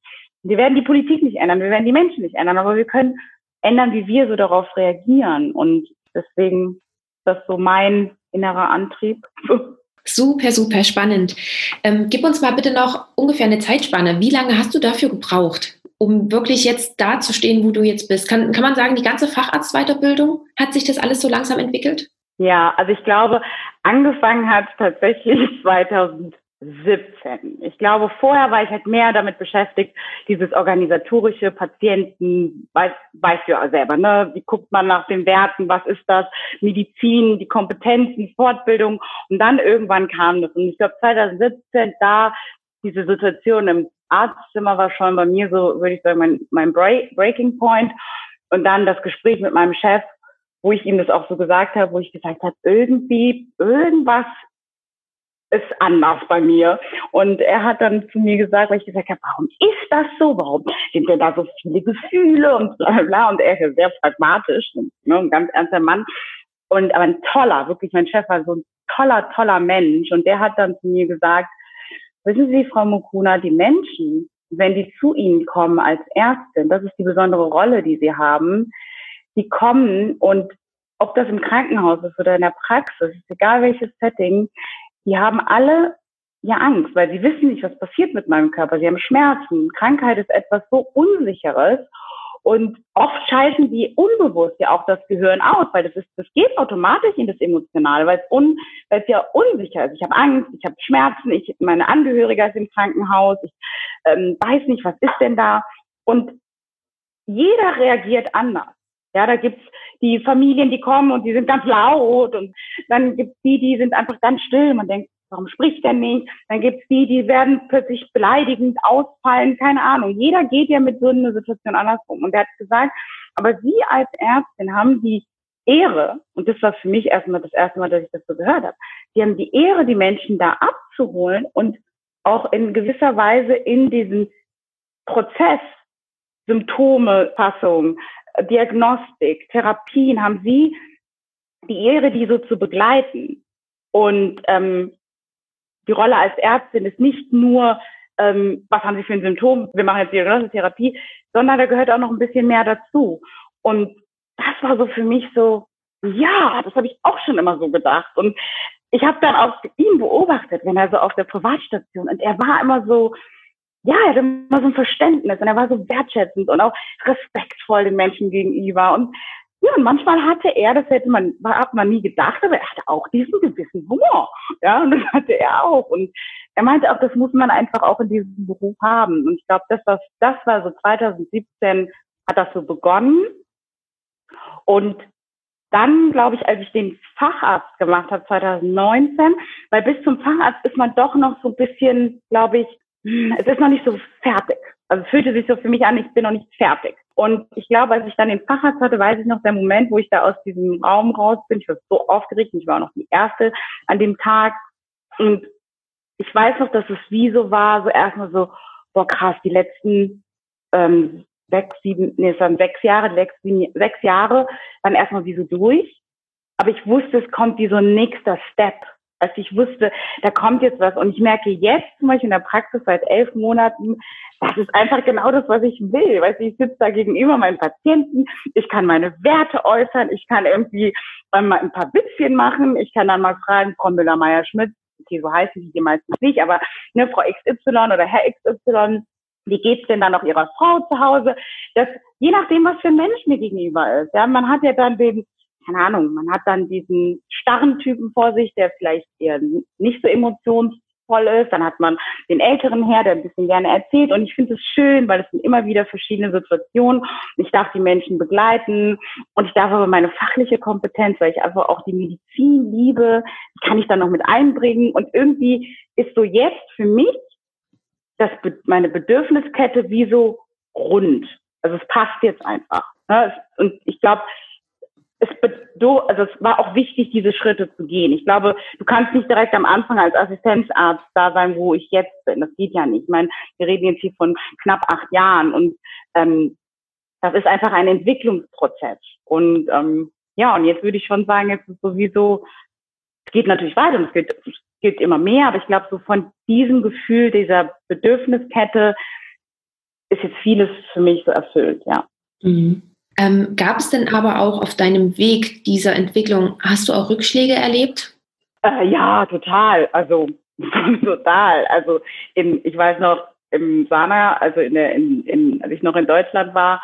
Wir werden die Politik nicht ändern, wir werden die Menschen nicht ändern, aber wir können ändern, wie wir so darauf reagieren. Und deswegen ist das so mein innerer Antrieb. Super, super spannend. Ähm, gib uns mal bitte noch ungefähr eine Zeitspanne. Wie lange hast du dafür gebraucht, um wirklich jetzt da zu stehen, wo du jetzt bist? Kann, kann man sagen, die ganze Facharztweiterbildung, hat sich das alles so langsam entwickelt? Ja, also ich glaube, angefangen hat tatsächlich 2000 17. Ich glaube, vorher war ich halt mehr damit beschäftigt, dieses organisatorische Patienten, weiß, weiß ja selber, ne? Wie guckt man nach den Werten? Was ist das? Medizin, die Kompetenzen, Fortbildung. Und dann irgendwann kam das. Und ich glaube, 2017, da diese Situation im Arztzimmer war schon bei mir so, würde ich sagen, mein, mein Breaking Point. Und dann das Gespräch mit meinem Chef, wo ich ihm das auch so gesagt habe, wo ich gesagt habe, irgendwie, irgendwas ist anders bei mir. Und er hat dann zu mir gesagt, weil ich gesagt habe, warum ist das so? Warum sind denn da so viele Gefühle und bla bla. Und er ist ja sehr pragmatisch, ne, ein ganz ernster Mann. Und aber ein toller, wirklich, mein Chef war so ein toller, toller Mensch. Und der hat dann zu mir gesagt, wissen Sie, Frau Mukuna, die Menschen, wenn die zu Ihnen kommen als Ärztin, das ist die besondere Rolle, die Sie haben, die kommen und ob das im Krankenhaus ist oder in der Praxis, egal welches Setting, die haben alle ja Angst, weil sie wissen nicht, was passiert mit meinem Körper. Sie haben Schmerzen. Krankheit ist etwas so Unsicheres. Und oft schalten die unbewusst ja auch das Gehirn aus, weil das ist, das geht automatisch in das Emotionale, weil es un, weil es ja unsicher ist. Ich habe Angst, ich habe Schmerzen, ich, meine Angehörige ist im Krankenhaus, ich ähm, weiß nicht, was ist denn da. Und jeder reagiert anders. Ja, da gibt's die Familien, die kommen und die sind ganz laut und dann gibt's die, die sind einfach ganz still. Man denkt, warum spricht der nicht? Dann gibt's die, die werden plötzlich beleidigend ausfallen, keine Ahnung. Jeder geht ja mit so einer Situation anders um. Und er hat gesagt, aber Sie als Ärztin haben die Ehre, und das war für mich erstmal das erste Mal, dass ich das so gehört habe, Sie haben die Ehre, die Menschen da abzuholen und auch in gewisser Weise in diesen Prozess, Symptome, Fassung, Diagnostik, Therapien, haben Sie die Ehre, die so zu begleiten. Und ähm, die Rolle als Ärztin ist nicht nur, ähm, was haben Sie für ein Symptom, wir machen jetzt Diagnosetherapie, sondern da gehört auch noch ein bisschen mehr dazu. Und das war so für mich so, ja, das habe ich auch schon immer so gedacht. Und ich habe dann auch ihn beobachtet, wenn er so auf der Privatstation und er war immer so, ja, er hatte immer so ein Verständnis und er war so wertschätzend und auch respektvoll den Menschen gegenüber. Und ja, und manchmal hatte er, das hätte man, hat man nie gedacht, aber er hatte auch diesen gewissen Humor. Ja, und das hatte er auch. Und er meinte auch, das muss man einfach auch in diesem Beruf haben. Und ich glaube, das war, das war so 2017 hat das so begonnen. Und dann, glaube ich, als ich den Facharzt gemacht habe, 2019, weil bis zum Facharzt ist man doch noch so ein bisschen, glaube ich, es ist noch nicht so fertig. Also fühlte sich so für mich an, ich bin noch nicht fertig. Und ich glaube, als ich dann den Facharzt hatte, weiß ich noch der Moment, wo ich da aus diesem Raum raus bin. Ich war so aufgeregt. Ich war auch noch die Erste an dem Tag. Und ich weiß noch, dass es wie so war, so erstmal so, boah krass, die letzten ähm, sechs, sieben, nee, es waren sechs Jahre, sechs, sieben, sechs Jahre waren erstmal wie so durch. Aber ich wusste, es kommt wie so ein nächster Step. Also ich wusste, da kommt jetzt was. Und ich merke jetzt zum Beispiel in der Praxis seit elf Monaten, das ist einfach genau das, was ich will. Weißt du, ich sitze da gegenüber meinen Patienten, ich kann meine Werte äußern, ich kann irgendwie mal ein paar Witzchen machen, ich kann dann mal fragen, Frau Müller-Meyer-Schmidt, okay, so heißen die hier meistens nicht, aber ne, Frau XY oder Herr XY, wie geht's denn dann noch Ihrer Frau zu Hause? Das, je nachdem, was für ein Mensch mir gegenüber ist. Ja, man hat ja dann den, keine Ahnung, man hat dann diesen starren Typen vor sich, der vielleicht eher nicht so emotions voll ist. Dann hat man den älteren Herr, der ein bisschen gerne erzählt. Und ich finde es schön, weil es sind immer wieder verschiedene Situationen. Ich darf die Menschen begleiten und ich darf aber meine fachliche Kompetenz, weil ich einfach auch die Medizin liebe, kann ich dann noch mit einbringen. Und irgendwie ist so jetzt für mich das, meine Bedürfniskette wie so rund. Also es passt jetzt einfach. Ne? Und ich glaube, es, also es war auch wichtig, diese Schritte zu gehen. Ich glaube, du kannst nicht direkt am Anfang als Assistenzarzt da sein, wo ich jetzt bin. Das geht ja nicht. Ich meine, wir reden jetzt hier von knapp acht Jahren und ähm, das ist einfach ein Entwicklungsprozess. Und ähm, ja, und jetzt würde ich schon sagen, jetzt ist sowieso, es geht natürlich weiter und es geht, es geht immer mehr, aber ich glaube, so von diesem Gefühl, dieser Bedürfniskette ist jetzt vieles für mich so erfüllt, ja. Mhm. Ähm, gab es denn aber auch auf deinem Weg dieser Entwicklung, hast du auch Rückschläge erlebt? Äh, ja, total. Also total. Also in, ich weiß noch, im Sana, also in der, in, in, als ich noch in Deutschland war,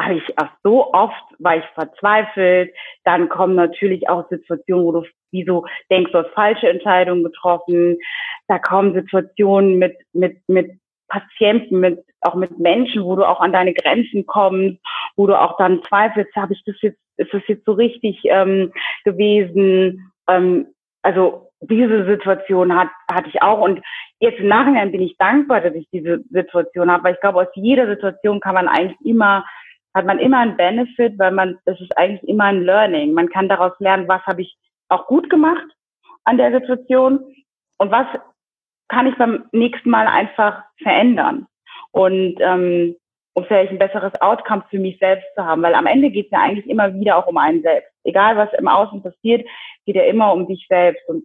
habe ich auch so oft war ich verzweifelt. Dann kommen natürlich auch Situationen, wo du wie so denkst, du hast falsche Entscheidungen getroffen. Da kommen Situationen mit mit mit Patienten, mit auch mit Menschen, wo du auch an deine Grenzen kommst, wo du auch dann zweifelst, habe ich das jetzt, ist das jetzt so richtig ähm, gewesen? Ähm, also diese Situation hat, hatte ich auch und jetzt im Nachhinein bin ich dankbar, dass ich diese Situation habe, weil ich glaube, aus jeder Situation kann man eigentlich immer, hat man immer einen Benefit, weil man, das ist eigentlich immer ein Learning. Man kann daraus lernen, was habe ich auch gut gemacht an der Situation und was kann ich beim nächsten Mal einfach verändern. Und ähm, um vielleicht ein besseres Outcome für mich selbst zu haben. Weil am Ende geht es ja eigentlich immer wieder auch um einen selbst. Egal, was im Außen passiert, geht ja immer um dich selbst. Und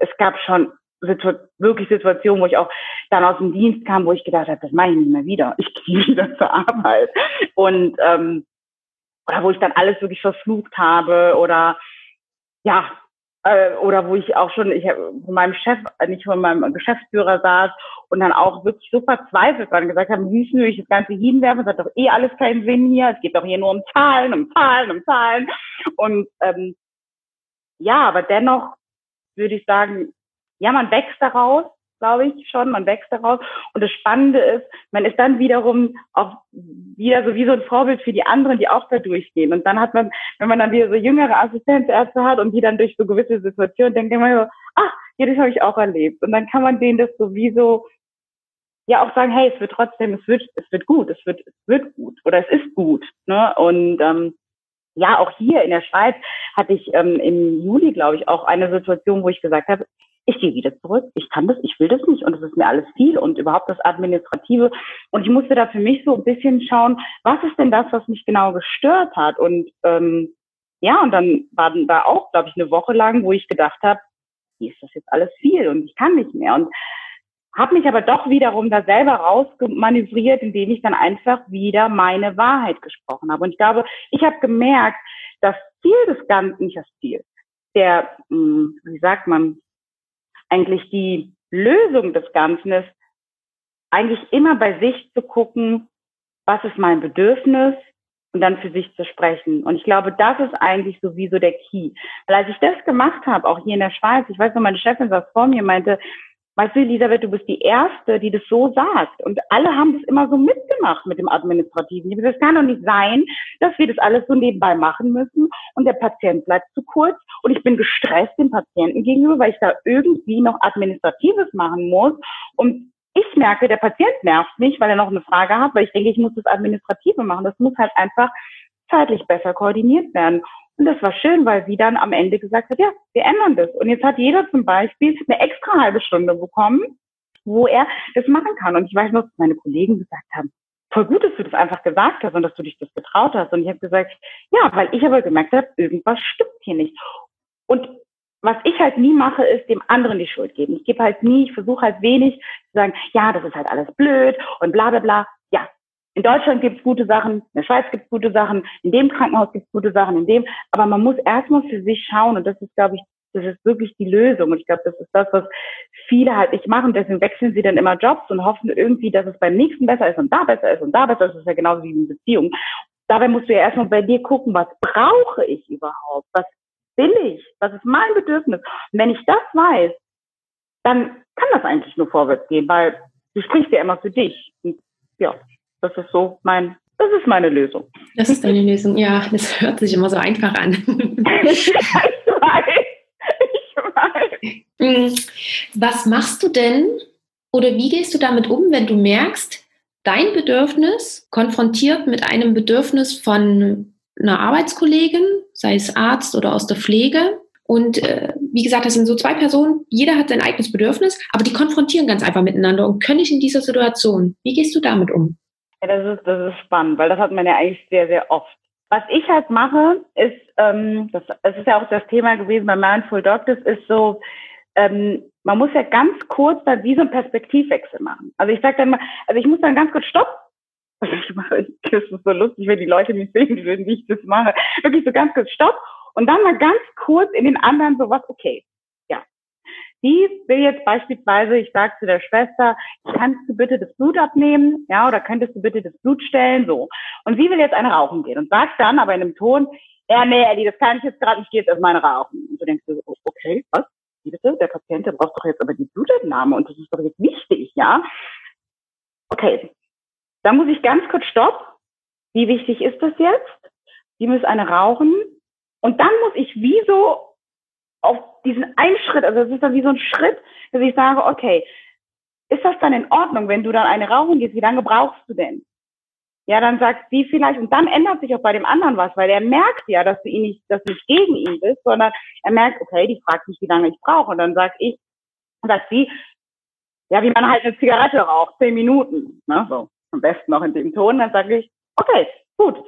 es gab schon Situ wirklich Situationen, wo ich auch dann aus dem Dienst kam, wo ich gedacht habe, das mache ich nicht mehr wieder. Ich gehe wieder zur Arbeit. Und ähm, oder wo ich dann alles wirklich verflucht habe oder ja, äh, oder wo ich auch schon, ich von meinem Chef, nicht von meinem Geschäftsführer saß und dann auch wirklich so verzweifelt war und gesagt haben, wie schnell ich das Ganze hinwerfen, es hat doch eh alles keinen Sinn hier, es geht doch hier nur um Zahlen, um Zahlen, um Zahlen. Und ähm, ja, aber dennoch würde ich sagen, ja, man wächst daraus, glaube ich schon, man wächst daraus. Und das Spannende ist, man ist dann wiederum auch wieder so wie so ein Vorbild für die anderen, die auch da durchgehen. Und dann hat man, wenn man dann wieder so jüngere Assistenzärzte hat und die dann durch so gewisse Situationen denken, man so, ach, ja, das habe ich auch erlebt. Und dann kann man denen das sowieso ja auch sagen, hey, es wird trotzdem, es wird, es wird gut, es wird, es wird gut oder es ist gut. Ne? Und ähm, ja, auch hier in der Schweiz hatte ich ähm, im Juli, glaube ich, auch eine Situation, wo ich gesagt habe, ich gehe wieder zurück, ich kann das, ich will das nicht und es ist mir alles viel und überhaupt das Administrative. Und ich musste da für mich so ein bisschen schauen, was ist denn das, was mich genau gestört hat? Und ähm, ja, und dann war da auch, glaube ich, eine Woche lang, wo ich gedacht habe, wie ist das jetzt alles viel und ich kann nicht mehr. Und habe mich aber doch wiederum da selber rausmanövriert, indem ich dann einfach wieder meine Wahrheit gesprochen habe. Und ich glaube, ich habe gemerkt, das Ziel des Ganzen, nicht das Ziel, der, hm, wie sagt man, eigentlich die Lösung des Ganzen ist, eigentlich immer bei sich zu gucken, was ist mein Bedürfnis und dann für sich zu sprechen. Und ich glaube, das ist eigentlich sowieso der Key. Weil als ich das gemacht habe, auch hier in der Schweiz, ich weiß noch, meine Chefin saß vor mir, meinte, weißt du, Elisabeth, du bist die Erste, die das so sagt. Und alle haben das immer so mitgemacht mit dem Administrativen. Das kann doch nicht sein, dass wir das alles so nebenbei machen müssen und der Patient bleibt zu kurz und ich bin gestresst dem Patienten gegenüber, weil ich da irgendwie noch Administratives machen muss und ich merke, der Patient nervt mich, weil er noch eine Frage hat, weil ich denke, ich muss das Administrative machen. Das muss halt einfach zeitlich besser koordiniert werden. Und das war schön, weil sie dann am Ende gesagt hat, ja, wir ändern das. Und jetzt hat jeder zum Beispiel eine extra halbe Stunde bekommen, wo er das machen kann. Und ich weiß noch, dass meine Kollegen gesagt haben, voll gut, dass du das einfach gesagt hast und dass du dich das getraut hast. Und ich habe gesagt, ja, weil ich aber gemerkt habe, irgendwas stimmt hier nicht. Und was ich halt nie mache, ist dem anderen die Schuld geben. Ich gebe halt nie, ich versuche halt wenig zu sagen, ja, das ist halt alles blöd und bla bla bla. In Deutschland gibt es gute Sachen, in der Schweiz gibt es gute Sachen, in dem Krankenhaus gibt es gute Sachen, in dem. Aber man muss erstmal für sich schauen und das ist, glaube ich, das ist wirklich die Lösung. Und ich glaube, das ist das, was viele halt nicht machen. Deswegen wechseln sie dann immer Jobs und hoffen irgendwie, dass es beim nächsten besser ist und da besser ist und da besser ist. Das ist ja genauso wie in Beziehung. Dabei musst du ja erstmal bei dir gucken, was brauche ich überhaupt? Was will ich? Was ist mein Bedürfnis? Und wenn ich das weiß, dann kann das eigentlich nur vorwärts gehen, weil du sprichst ja immer für dich. Und ja. Das ist so mein, das ist meine Lösung. Das ist deine Lösung, ja. Das hört sich immer so einfach an. ich weiß. Ich weiß. Was machst du denn oder wie gehst du damit um, wenn du merkst, dein Bedürfnis konfrontiert mit einem Bedürfnis von einer Arbeitskollegin, sei es Arzt oder aus der Pflege. Und äh, wie gesagt, das sind so zwei Personen, jeder hat sein eigenes Bedürfnis, aber die konfrontieren ganz einfach miteinander und können nicht in dieser Situation. Wie gehst du damit um? Ja, das ist, das ist spannend, weil das hat man ja eigentlich sehr, sehr oft. Was ich halt mache, ist, ähm, das, das ist ja auch das Thema gewesen bei Mindful Doctors, ist so, ähm, man muss ja ganz kurz dann wie so einen Perspektivwechsel machen. Also ich sage dann mal, also ich muss dann ganz kurz stopp. Das ist so lustig, wenn die Leute mich sehen würden, wie ich das mache. Wirklich so ganz kurz stopp und dann mal ganz kurz in den anderen sowas, okay, die will jetzt beispielsweise, ich sage zu der Schwester, kannst du bitte das Blut abnehmen, ja, oder könntest du bitte das Blut stellen, so. Und sie will jetzt eine rauchen gehen und sagt dann aber in einem Ton, ja, nee, Ellie, das kann ich jetzt gerade ich gehe jetzt erstmal rauchen. Und du denkst so, okay, was? Wie bitte? Der Patient, der braucht doch jetzt aber die Blutabnahme und das ist doch jetzt wichtig, ja? Okay, da muss ich ganz kurz stopp. Wie wichtig ist das jetzt? Die muss eine rauchen. Und dann muss ich wie so auf diesen einen Schritt, also es ist dann wie so ein Schritt, dass ich sage, okay, ist das dann in Ordnung, wenn du dann eine rauchen gehst, wie lange brauchst du denn? Ja, dann sagt sie vielleicht, und dann ändert sich auch bei dem anderen was, weil er merkt ja, dass du ihn nicht, dass du nicht gegen ihn bist, sondern er merkt, okay, die fragt mich, wie lange ich brauche. Und dann sagt ich, sagt sie, ja, wie man halt eine Zigarette raucht, zehn Minuten, ne, so, am besten noch in dem Ton, dann sage ich, okay, gut,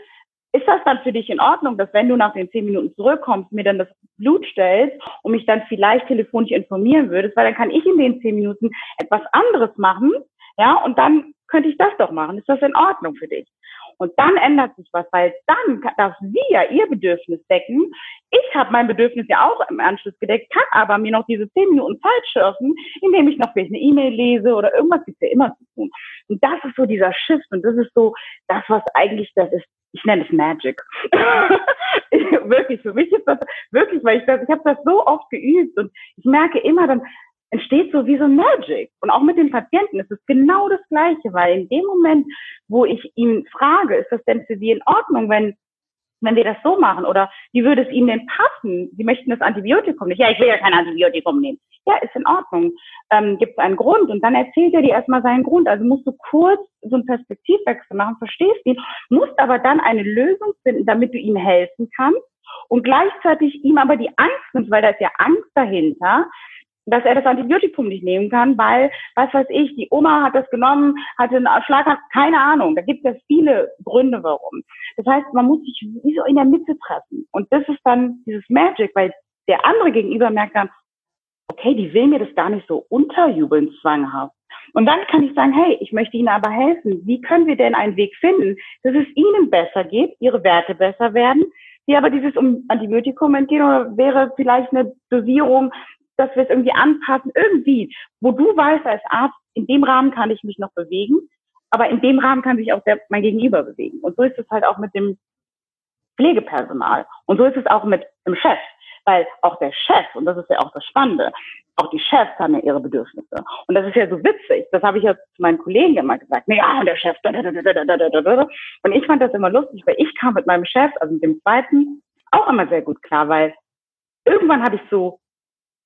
ist das dann für dich in Ordnung, dass wenn du nach den zehn Minuten zurückkommst, mir dann das Blut stellst und mich dann vielleicht telefonisch informieren würdest, weil dann kann ich in den zehn Minuten etwas anderes machen, ja, und dann könnte ich das doch machen. Ist das in Ordnung für dich? Und dann ändert sich was, weil dann darf sie ja ihr Bedürfnis decken. Ich habe mein Bedürfnis ja auch im Anschluss gedeckt, kann aber mir noch diese zehn Minuten Zeit schürfen, indem ich noch vielleicht eine E-Mail lese oder irgendwas gibt's ja immer zu tun. Und das ist so dieser Shift und das ist so das, was eigentlich das ist. Ich nenne es Magic. wirklich, für mich ist das wirklich, weil ich das, ich habe das so oft geübt und ich merke immer dann, entsteht so wie so Magic. Und auch mit den Patienten ist es genau das Gleiche, weil in dem Moment, wo ich ihn frage, ist das denn für Sie in Ordnung, wenn wenn wir das so machen oder wie würde es Ihnen denn passen? Sie möchten das Antibiotikum nicht. Ja, ich will ja kein Antibiotikum nehmen. Ja, ist in Ordnung. Ähm, Gibt es einen Grund? Und dann erzählt er dir erstmal seinen Grund. Also musst du kurz so einen Perspektivwechsel machen, verstehst ihn, musst aber dann eine Lösung finden, damit du ihm helfen kannst und gleichzeitig ihm aber die Angst nimmst, weil da ist ja Angst dahinter, dass er das Antibiotikum nicht nehmen kann, weil, was weiß ich, die Oma hat das genommen, hatte einen Schlag, keine Ahnung. Da gibt es viele Gründe, warum. Das heißt, man muss sich wie so in der Mitte treffen. Und das ist dann dieses Magic, weil der andere gegenüber merkt dann, okay, die will mir das gar nicht so unterjubeln zwanghaft. Und dann kann ich sagen, hey, ich möchte Ihnen aber helfen. Wie können wir denn einen Weg finden, dass es Ihnen besser geht, Ihre Werte besser werden, die aber dieses Antibiotikum entgehen oder wäre vielleicht eine Dosierung, dass wir es irgendwie anpassen, irgendwie, wo du weißt als Arzt, in dem Rahmen kann ich mich noch bewegen, aber in dem Rahmen kann sich auch der, mein Gegenüber bewegen. Und so ist es halt auch mit dem Pflegepersonal. Und so ist es auch mit dem Chef. Weil auch der Chef, und das ist ja auch das Spannende, auch die Chefs haben ja ihre Bedürfnisse. Und das ist ja so witzig. Das habe ich ja zu meinen Kollegen immer gesagt. Ja, und der Chef. Und ich fand das immer lustig, weil ich kam mit meinem Chef, also mit dem zweiten, auch immer sehr gut klar, weil irgendwann habe ich so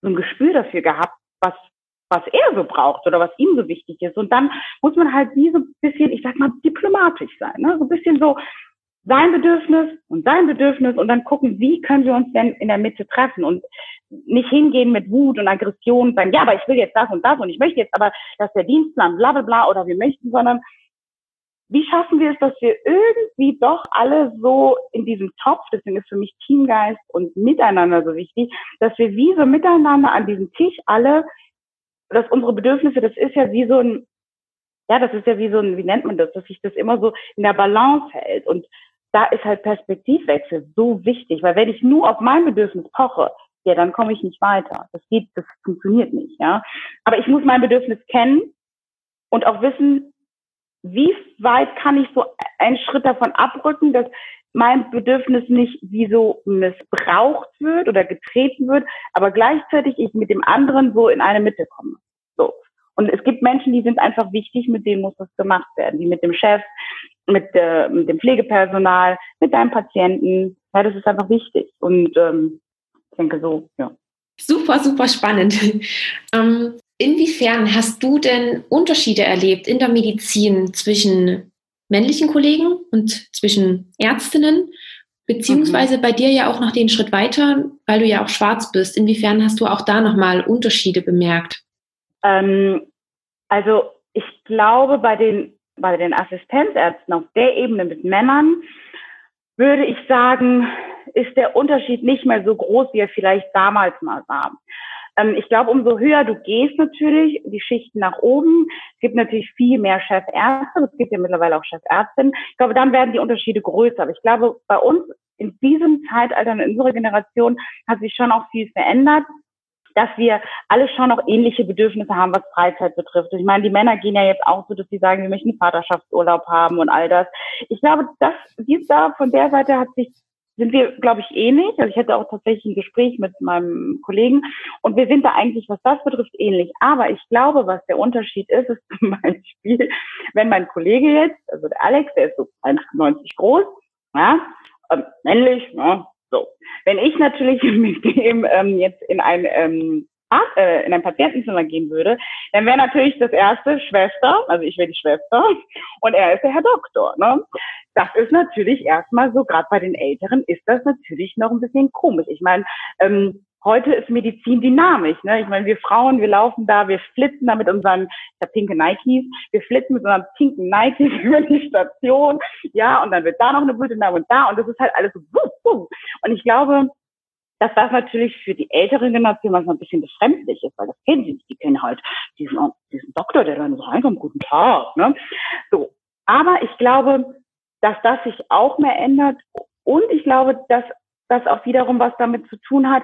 so ein Gespür dafür gehabt, was was er so braucht oder was ihm so wichtig ist. Und dann muss man halt wie so ein bisschen, ich sag mal, diplomatisch sein. Ne? So ein bisschen so sein Bedürfnis und sein Bedürfnis und dann gucken, wie können wir uns denn in der Mitte treffen und nicht hingehen mit Wut und Aggression und sagen, ja, aber ich will jetzt das und das und ich möchte jetzt aber, dass der Dienstplan bla bla bla oder wir möchten, sondern wie schaffen wir es, dass wir irgendwie doch alle so in diesem Topf, deswegen ist für mich Teamgeist und Miteinander so wichtig, dass wir wie so miteinander an diesem Tisch alle, dass unsere Bedürfnisse, das ist ja wie so ein, ja, das ist ja wie so ein, wie nennt man das, dass sich das immer so in der Balance hält. Und da ist halt Perspektivwechsel so wichtig, weil wenn ich nur auf mein Bedürfnis poche, ja, dann komme ich nicht weiter. Das geht, das funktioniert nicht, ja. Aber ich muss mein Bedürfnis kennen und auch wissen, wie weit kann ich so einen Schritt davon abrücken, dass mein Bedürfnis nicht wie so missbraucht wird oder getreten wird, aber gleichzeitig ich mit dem anderen so in eine Mitte komme. So. Und es gibt Menschen, die sind einfach wichtig, mit denen muss das gemacht werden, wie mit dem Chef, mit, äh, mit dem Pflegepersonal, mit deinem Patienten. Ja, das ist einfach wichtig. Und ähm, ich denke so, ja. Super, super spannend. Ähm, Inwiefern hast du denn Unterschiede erlebt in der Medizin zwischen männlichen Kollegen und zwischen Ärztinnen, beziehungsweise mhm. bei dir ja auch noch den Schritt weiter, weil du ja auch schwarz bist. Inwiefern hast du auch da nochmal Unterschiede bemerkt? Ähm, also ich glaube, bei den, bei den Assistenzärzten auf der Ebene mit Männern würde ich sagen, ist der Unterschied nicht mehr so groß, wie er vielleicht damals mal war. Ähm, ich glaube, umso höher du gehst natürlich, die Schichten nach oben. Es gibt natürlich viel mehr Chefärzte, es gibt ja mittlerweile auch Chefärztinnen. Ich glaube, dann werden die Unterschiede größer. Aber ich glaube, bei uns in diesem Zeitalter, in unserer Generation, hat sich schon auch viel verändert dass wir alle schon noch ähnliche Bedürfnisse haben, was Freizeit betrifft. Ich meine, die Männer gehen ja jetzt auch so, dass sie sagen, wir möchten Vaterschaftsurlaub haben und all das. Ich glaube, das, da von der Seite hat sich sind wir, glaube ich, ähnlich. Also ich hatte auch tatsächlich ein Gespräch mit meinem Kollegen und wir sind da eigentlich, was das betrifft, ähnlich. Aber ich glaube, was der Unterschied ist, ist zum Beispiel, wenn mein Kollege jetzt, also der Alex, der ist so 1,90 groß, ja, ähm, männlich, ja, so. Wenn ich natürlich mit dem ähm, jetzt in ein ähm, äh, in ein Patientenzimmer gehen würde, dann wäre natürlich das erste Schwester, also ich wäre die Schwester und er ist der Herr Doktor. Ne? Das ist natürlich erstmal so, gerade bei den Älteren ist das natürlich noch ein bisschen komisch. Ich meine, ähm, heute ist Medizin dynamisch. Ne? Ich meine, wir Frauen, wir laufen da, wir flitzen da mit unseren, ich pinke Nikes, wir flitzen mit unseren pinken Nikes über die Station, ja, und dann wird da noch eine da und da und das ist halt alles so, wuh, wuh. und ich glaube, dass das natürlich für die ältere Generation manchmal ein bisschen befremdlich ist, weil das kennen sie nicht. Die kennen halt diesen, diesen Doktor, der dann so reinkommt, guten Tag. Ne? So. Aber ich glaube, dass das sich auch mehr ändert. Und ich glaube, dass das auch wiederum was damit zu tun hat,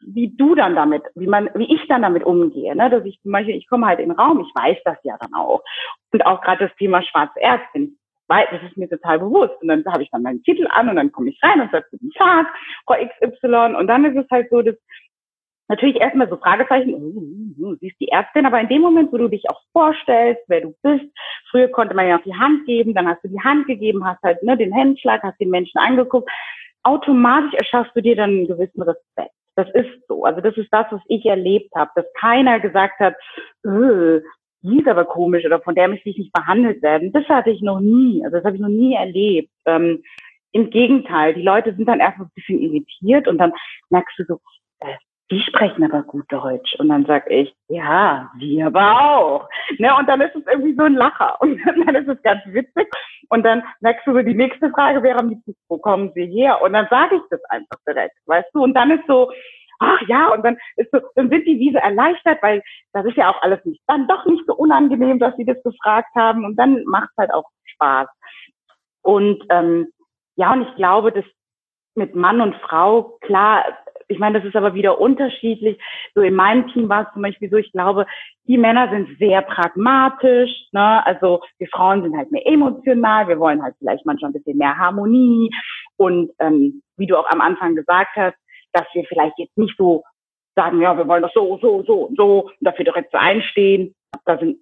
wie du dann damit, wie man, wie ich dann damit umgehe. Ne? Dass ich zum Beispiel, ich komme halt in den Raum, ich weiß das ja dann auch. Und auch gerade das Thema Schwarzärztin, weil das ist mir total bewusst. Und dann habe ich dann meinen Titel an und dann komme ich rein und sage, guten Tag, Frau XY. Und dann ist es halt so, dass natürlich erstmal so Fragezeichen, uh, uh, sie ist die Ärztin, aber in dem Moment, wo du dich auch vorstellst, wer du bist, früher konnte man ja auch die Hand geben, dann hast du die Hand gegeben, hast halt ne, den Händschlag, hast den Menschen angeguckt, automatisch erschaffst du dir dann einen gewissen Respekt. Das ist so. Also das ist das, was ich erlebt habe, dass keiner gesagt hat, äh, die ist aber komisch oder von der möchte ich nicht behandelt werden. Das hatte ich noch nie. Also das habe ich noch nie erlebt. Ähm, Im Gegenteil, die Leute sind dann erstmal ein bisschen irritiert und dann merkst du so, die sprechen aber gut Deutsch. Und dann sag ich, ja, wir aber auch. Ne? Und dann ist es irgendwie so ein Lacher. Und dann ist es ganz witzig. Und dann merkst du so, die nächste Frage wäre am liebsten, wo kommen sie her? Und dann sage ich das einfach direkt, weißt du? Und dann ist so, ach ja, und dann ist so, dann sind die wie so erleichtert, weil das ist ja auch alles nicht, dann doch nicht so unangenehm, dass sie das gefragt haben. Und dann macht es halt auch Spaß. Und ähm, ja, und ich glaube, dass mit Mann und Frau, klar, ich meine, das ist aber wieder unterschiedlich. So in meinem Team war es zum Beispiel so, ich glaube, die Männer sind sehr pragmatisch, ne? Also wir Frauen sind halt mehr emotional, wir wollen halt vielleicht manchmal ein bisschen mehr Harmonie. Und ähm, wie du auch am Anfang gesagt hast, dass wir vielleicht jetzt nicht so sagen, ja, wir wollen das so, so, so und so und dafür direkt so einstehen. Da sind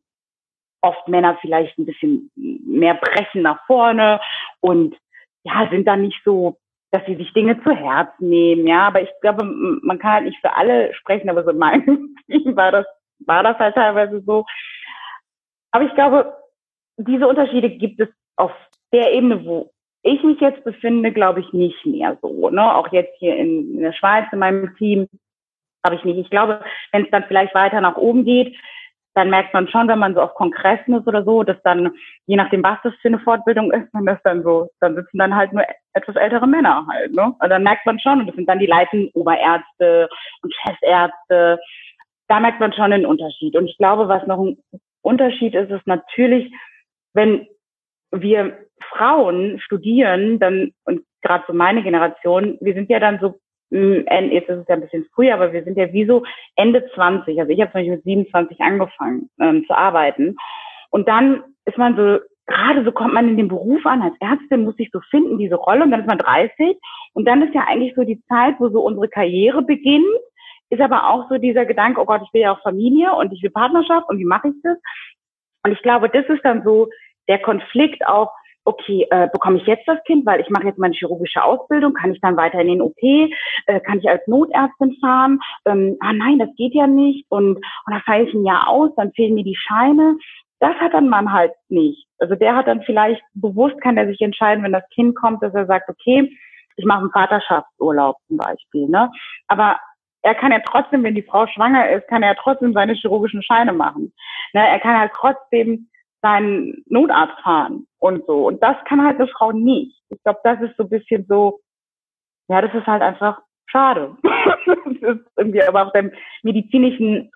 oft Männer vielleicht ein bisschen mehr brechen nach vorne und ja, sind dann nicht so dass sie sich Dinge zu Herzen nehmen, ja. Aber ich glaube, man kann halt nicht für alle sprechen, aber so in meinem Team war das, war das halt teilweise so. Aber ich glaube, diese Unterschiede gibt es auf der Ebene, wo ich mich jetzt befinde, glaube ich nicht mehr so. Ne? Auch jetzt hier in, in der Schweiz in meinem Team habe ich nicht. Ich glaube, wenn es dann vielleicht weiter nach oben geht, dann merkt man schon, wenn man so auf Kongressen ist oder so, dass dann, je nachdem, was das für eine Fortbildung ist, man das dann so, dann sitzen dann halt nur etwas ältere Männer halt, ne? Und dann merkt man schon, und das sind dann die leitenden Oberärzte und Chefärzte, da merkt man schon einen Unterschied. Und ich glaube, was noch ein Unterschied ist, ist natürlich, wenn wir Frauen studieren, dann, und gerade so meine Generation, wir sind ja dann so jetzt ist es ja ein bisschen früher, aber wir sind ja wie so Ende 20. Also ich habe zum Beispiel mit 27 angefangen ähm, zu arbeiten. Und dann ist man so, gerade so kommt man in den Beruf an, als Ärztin muss sich so finden, diese Rolle, und dann ist man 30. Und dann ist ja eigentlich so die Zeit, wo so unsere Karriere beginnt, ist aber auch so dieser Gedanke, oh Gott, ich will ja auch Familie und ich will Partnerschaft und wie mache ich das? Und ich glaube, das ist dann so der Konflikt auch, okay, äh, bekomme ich jetzt das Kind, weil ich mache jetzt meine chirurgische Ausbildung, kann ich dann weiter in den OP, äh, kann ich als Notärztin fahren? Ähm, ah nein, das geht ja nicht und, und dann falle ich ein Jahr aus, dann fehlen mir die Scheine. Das hat dann man halt nicht. Also der hat dann vielleicht bewusst, kann er sich entscheiden, wenn das Kind kommt, dass er sagt, okay, ich mache einen Vaterschaftsurlaub zum Beispiel. Ne? Aber er kann ja trotzdem, wenn die Frau schwanger ist, kann er trotzdem seine chirurgischen Scheine machen. Ne? Er kann halt trotzdem seinen Notarzt fahren und so. Und das kann halt eine Frau nicht. Ich glaube, das ist so ein bisschen so, ja, das ist halt einfach schade. das ist irgendwie aber auch dem medizinischen,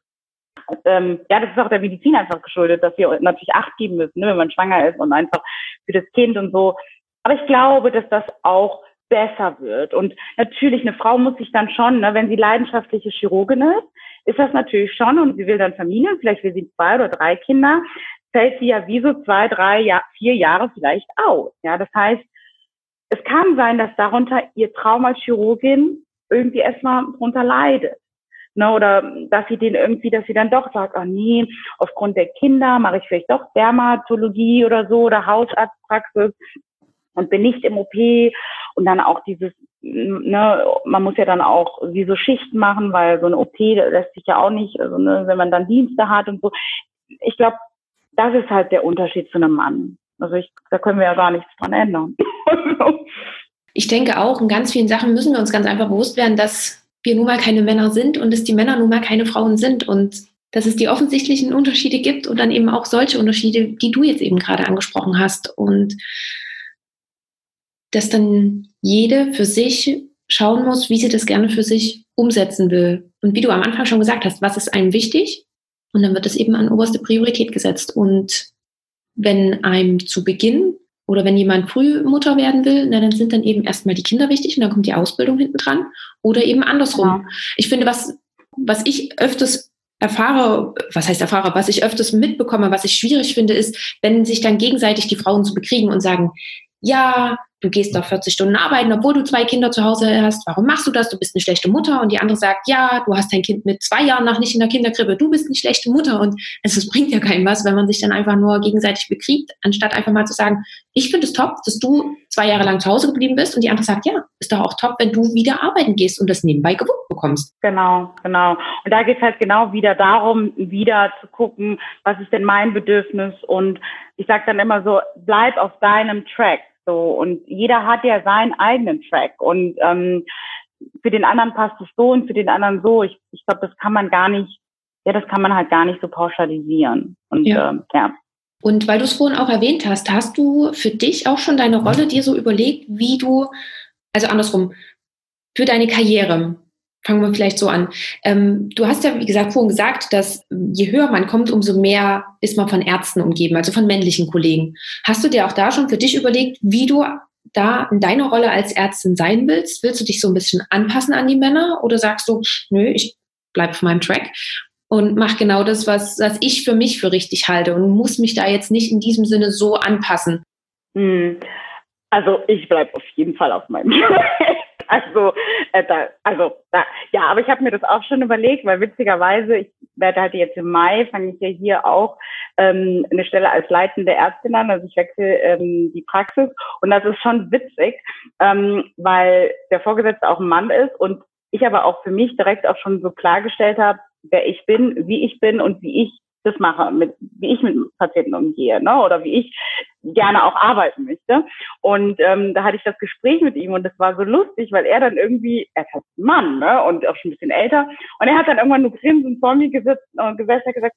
ähm, ja, das ist auch der Medizin einfach geschuldet, dass wir natürlich Acht geben müssen, ne, wenn man schwanger ist und einfach für das Kind und so. Aber ich glaube, dass das auch besser wird. Und natürlich, eine Frau muss sich dann schon, ne, wenn sie leidenschaftliche Chirurgin ist, ist das natürlich schon und sie will dann Familie, vielleicht will sie zwei oder drei Kinder, fällt sie ja wie so zwei, drei, vier Jahre vielleicht aus. Ja, das heißt, es kann sein, dass darunter ihr Traum als Chirurgin irgendwie erstmal drunter leidet. Ne, oder dass sie den irgendwie, dass sie dann doch sagt, oh nee, aufgrund der Kinder mache ich vielleicht doch Dermatologie oder so oder Hausarztpraxis und bin nicht im OP und dann auch dieses, ne, man muss ja dann auch wie so Schichten machen, weil so eine OP lässt sich ja auch nicht, also ne, wenn man dann Dienste hat und so. Ich glaube, das ist halt der Unterschied zu einem Mann. Also ich, da können wir ja gar nichts dran ändern. ich denke auch, in ganz vielen Sachen müssen wir uns ganz einfach bewusst werden, dass wir nun mal keine Männer sind und dass die Männer nun mal keine Frauen sind und dass es die offensichtlichen Unterschiede gibt und dann eben auch solche Unterschiede, die du jetzt eben gerade angesprochen hast und dass dann jede für sich schauen muss, wie sie das gerne für sich umsetzen will. Und wie du am Anfang schon gesagt hast, was ist einem wichtig und dann wird es eben an oberste Priorität gesetzt. Und wenn einem zu Beginn oder wenn jemand früh Mutter werden will, na, dann sind dann eben erstmal die Kinder wichtig und dann kommt die Ausbildung hinten dran. Oder eben andersrum. Ja. Ich finde, was, was ich öfters erfahre, was heißt erfahre, was ich öfters mitbekomme, was ich schwierig finde, ist, wenn sich dann gegenseitig die Frauen zu bekriegen und sagen, ja, du gehst doch 40 Stunden arbeiten, obwohl du zwei Kinder zu Hause hast. Warum machst du das? Du bist eine schlechte Mutter. Und die andere sagt, ja, du hast dein Kind mit zwei Jahren noch nicht in der Kinderkrippe. Du bist eine schlechte Mutter. Und es, es bringt ja keinem was, wenn man sich dann einfach nur gegenseitig bekriegt, anstatt einfach mal zu sagen, ich finde es top, dass du zwei Jahre lang zu Hause geblieben bist. Und die andere sagt, ja, ist doch auch top, wenn du wieder arbeiten gehst und das nebenbei gewuppt bekommst. Genau, genau. Und da geht es halt genau wieder darum, wieder zu gucken, was ist denn mein Bedürfnis? Und ich sage dann immer so, bleib auf deinem Track. So, und jeder hat ja seinen eigenen Track. Und ähm, für den anderen passt es so und für den anderen so. Ich, ich glaube, das kann man gar nicht, ja, das kann man halt gar nicht so pauschalisieren. Und ja. Ähm, ja. Und weil du es vorhin auch erwähnt hast, hast du für dich auch schon deine Rolle dir so überlegt, wie du, also andersrum, für deine Karriere, fangen wir vielleicht so an. Ähm, du hast ja, wie gesagt, vorhin gesagt, dass je höher man kommt, umso mehr ist man von Ärzten umgeben, also von männlichen Kollegen. Hast du dir auch da schon für dich überlegt, wie du da in deiner Rolle als Ärztin sein willst? Willst du dich so ein bisschen anpassen an die Männer oder sagst du, nö, ich bleibe auf meinem Track und mache genau das, was, was ich für mich für richtig halte und muss mich da jetzt nicht in diesem Sinne so anpassen? Hm. Also ich bleibe auf jeden Fall auf meinem Track. Also, äh, da, also da, ja, aber ich habe mir das auch schon überlegt, weil witzigerweise, ich werde halt jetzt im Mai, fange ich ja hier auch ähm, eine Stelle als leitende Ärztin an, also ich wechsle ähm, die Praxis. Und das ist schon witzig, ähm, weil der Vorgesetzte auch ein Mann ist und ich aber auch für mich direkt auch schon so klargestellt habe, wer ich bin, wie ich bin und wie ich das mache, mit, wie ich mit Patienten umgehe, ne? oder wie ich gerne auch arbeiten möchte. Und ähm, da hatte ich das Gespräch mit ihm und das war so lustig, weil er dann irgendwie, er ist halt Mann ne? und auch schon ein bisschen älter, und er hat dann irgendwann nur grinsend vor mir gesetzt und gesessen und gesagt,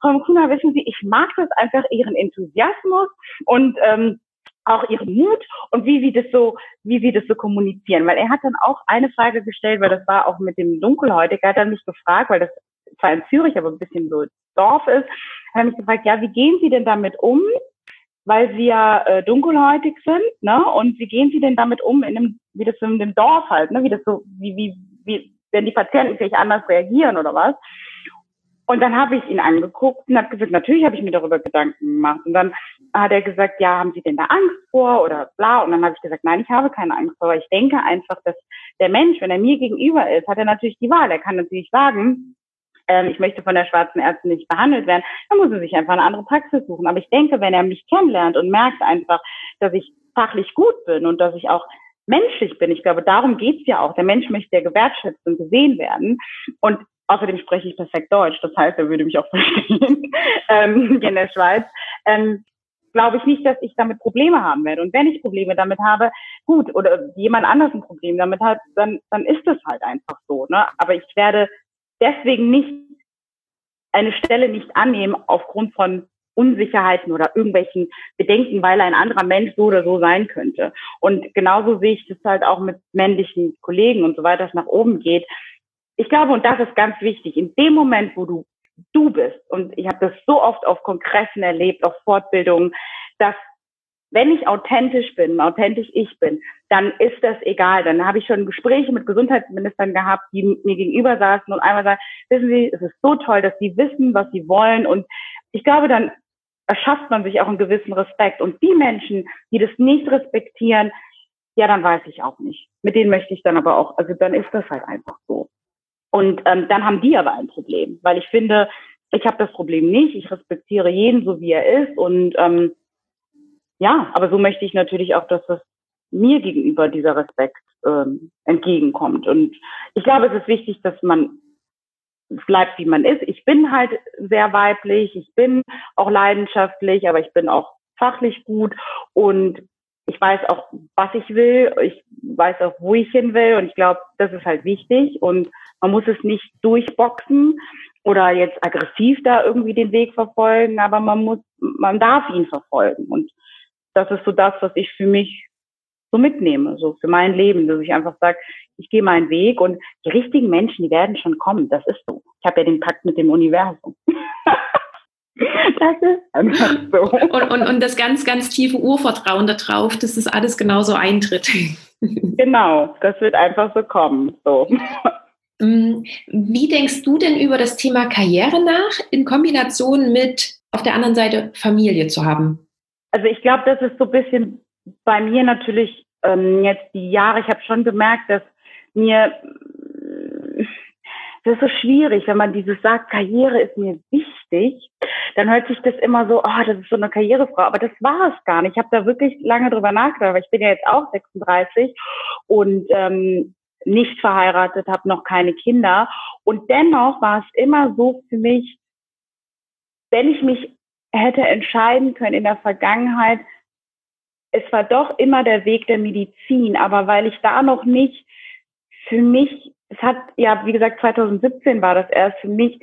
Frau Kuna, wissen Sie, ich mag das einfach, Ihren Enthusiasmus und ähm, auch ihren Mut und wie sie das so, wie sie das so kommunizieren. Weil er hat dann auch eine Frage gestellt, weil das war auch mit dem Dunkelhäutiger, hat er mich gefragt, weil das zwar in Zürich, aber ein bisschen so Dorf ist, hat er mich gefragt, ja, wie gehen Sie denn damit um? Weil Sie ja äh, dunkelhäutig sind, ne? Und wie gehen Sie denn damit um in dem, wie das in dem Dorf halt, ne? Wie das so, wie, wie, wie, wenn die Patienten vielleicht anders reagieren oder was? Und dann habe ich ihn angeguckt und habe gesagt, natürlich habe ich mir darüber Gedanken gemacht. Und dann hat er gesagt, ja, haben Sie denn da Angst vor oder bla? Und dann habe ich gesagt, nein, ich habe keine Angst vor. Ich denke einfach, dass der Mensch, wenn er mir gegenüber ist, hat er natürlich die Wahl. Er kann natürlich sagen, ähm, ich möchte von der schwarzen Ärztin nicht behandelt werden, dann muss er sich einfach eine andere Praxis suchen. Aber ich denke, wenn er mich kennenlernt und merkt einfach, dass ich fachlich gut bin und dass ich auch menschlich bin, ich glaube, darum geht's ja auch. Der Mensch möchte ja gewertschätzt und gesehen werden. Und außerdem spreche ich perfekt Deutsch, das heißt, er würde mich auch verstehen ähm, in der Schweiz. Ähm, glaube ich nicht, dass ich damit Probleme haben werde. Und wenn ich Probleme damit habe, gut, oder jemand anders ein Problem damit hat, dann, dann ist es halt einfach so. Ne? Aber ich werde deswegen nicht eine Stelle nicht annehmen aufgrund von Unsicherheiten oder irgendwelchen Bedenken, weil ein anderer Mensch so oder so sein könnte. Und genauso sehe ich das halt auch mit männlichen Kollegen und so weiter, es nach oben geht. Ich glaube, und das ist ganz wichtig, in dem Moment, wo du du bist, und ich habe das so oft auf Kongressen erlebt, auf Fortbildungen, dass wenn ich authentisch bin, authentisch ich bin, dann ist das egal. Dann habe ich schon Gespräche mit Gesundheitsministern gehabt, die mir gegenüber saßen und einmal sagen, wissen Sie, es ist so toll, dass Sie wissen, was Sie wollen. Und ich glaube, dann erschafft man sich auch einen gewissen Respekt. Und die Menschen, die das nicht respektieren, ja, dann weiß ich auch nicht. Mit denen möchte ich dann aber auch, also dann ist das halt einfach so. Und ähm, dann haben die aber ein Problem, weil ich finde, ich habe das Problem nicht. Ich respektiere jeden so, wie er ist und ähm, ja, aber so möchte ich natürlich auch, dass das mir gegenüber dieser Respekt ähm, entgegenkommt. Und ich glaube, es ist wichtig, dass man bleibt, wie man ist. Ich bin halt sehr weiblich, ich bin auch leidenschaftlich, aber ich bin auch fachlich gut. Und ich weiß auch, was ich will, ich weiß auch, wo ich hin will. Und ich glaube, das ist halt wichtig. Und man muss es nicht durchboxen oder jetzt aggressiv da irgendwie den Weg verfolgen, aber man muss, man darf ihn verfolgen. Und das ist so das, was ich für mich so mitnehme, so für mein Leben, dass ich einfach sage, ich gehe meinen Weg und die richtigen Menschen, die werden schon kommen. Das ist so. Ich habe ja den Pakt mit dem Universum. Das ist einfach so. Und, und, und das ganz, ganz tiefe Urvertrauen darauf, dass das alles genauso eintritt. Genau, das wird einfach so kommen. So. Mm, wie denkst du denn über das Thema Karriere nach in Kombination mit auf der anderen Seite Familie zu haben? Also ich glaube, das ist so ein bisschen bei mir natürlich ähm, jetzt die Jahre. Ich habe schon gemerkt, dass mir das ist so schwierig, wenn man dieses sagt, Karriere ist mir wichtig, dann hört sich das immer so, oh, das ist so eine Karrierefrau. Aber das war es gar nicht. Ich habe da wirklich lange drüber nachgedacht, weil ich bin ja jetzt auch 36 und ähm, nicht verheiratet, habe noch keine Kinder. Und dennoch war es immer so für mich, wenn ich mich hätte entscheiden können in der Vergangenheit, es war doch immer der Weg der Medizin, aber weil ich da noch nicht für mich es hat, ja, wie gesagt, 2017 war das erst für mich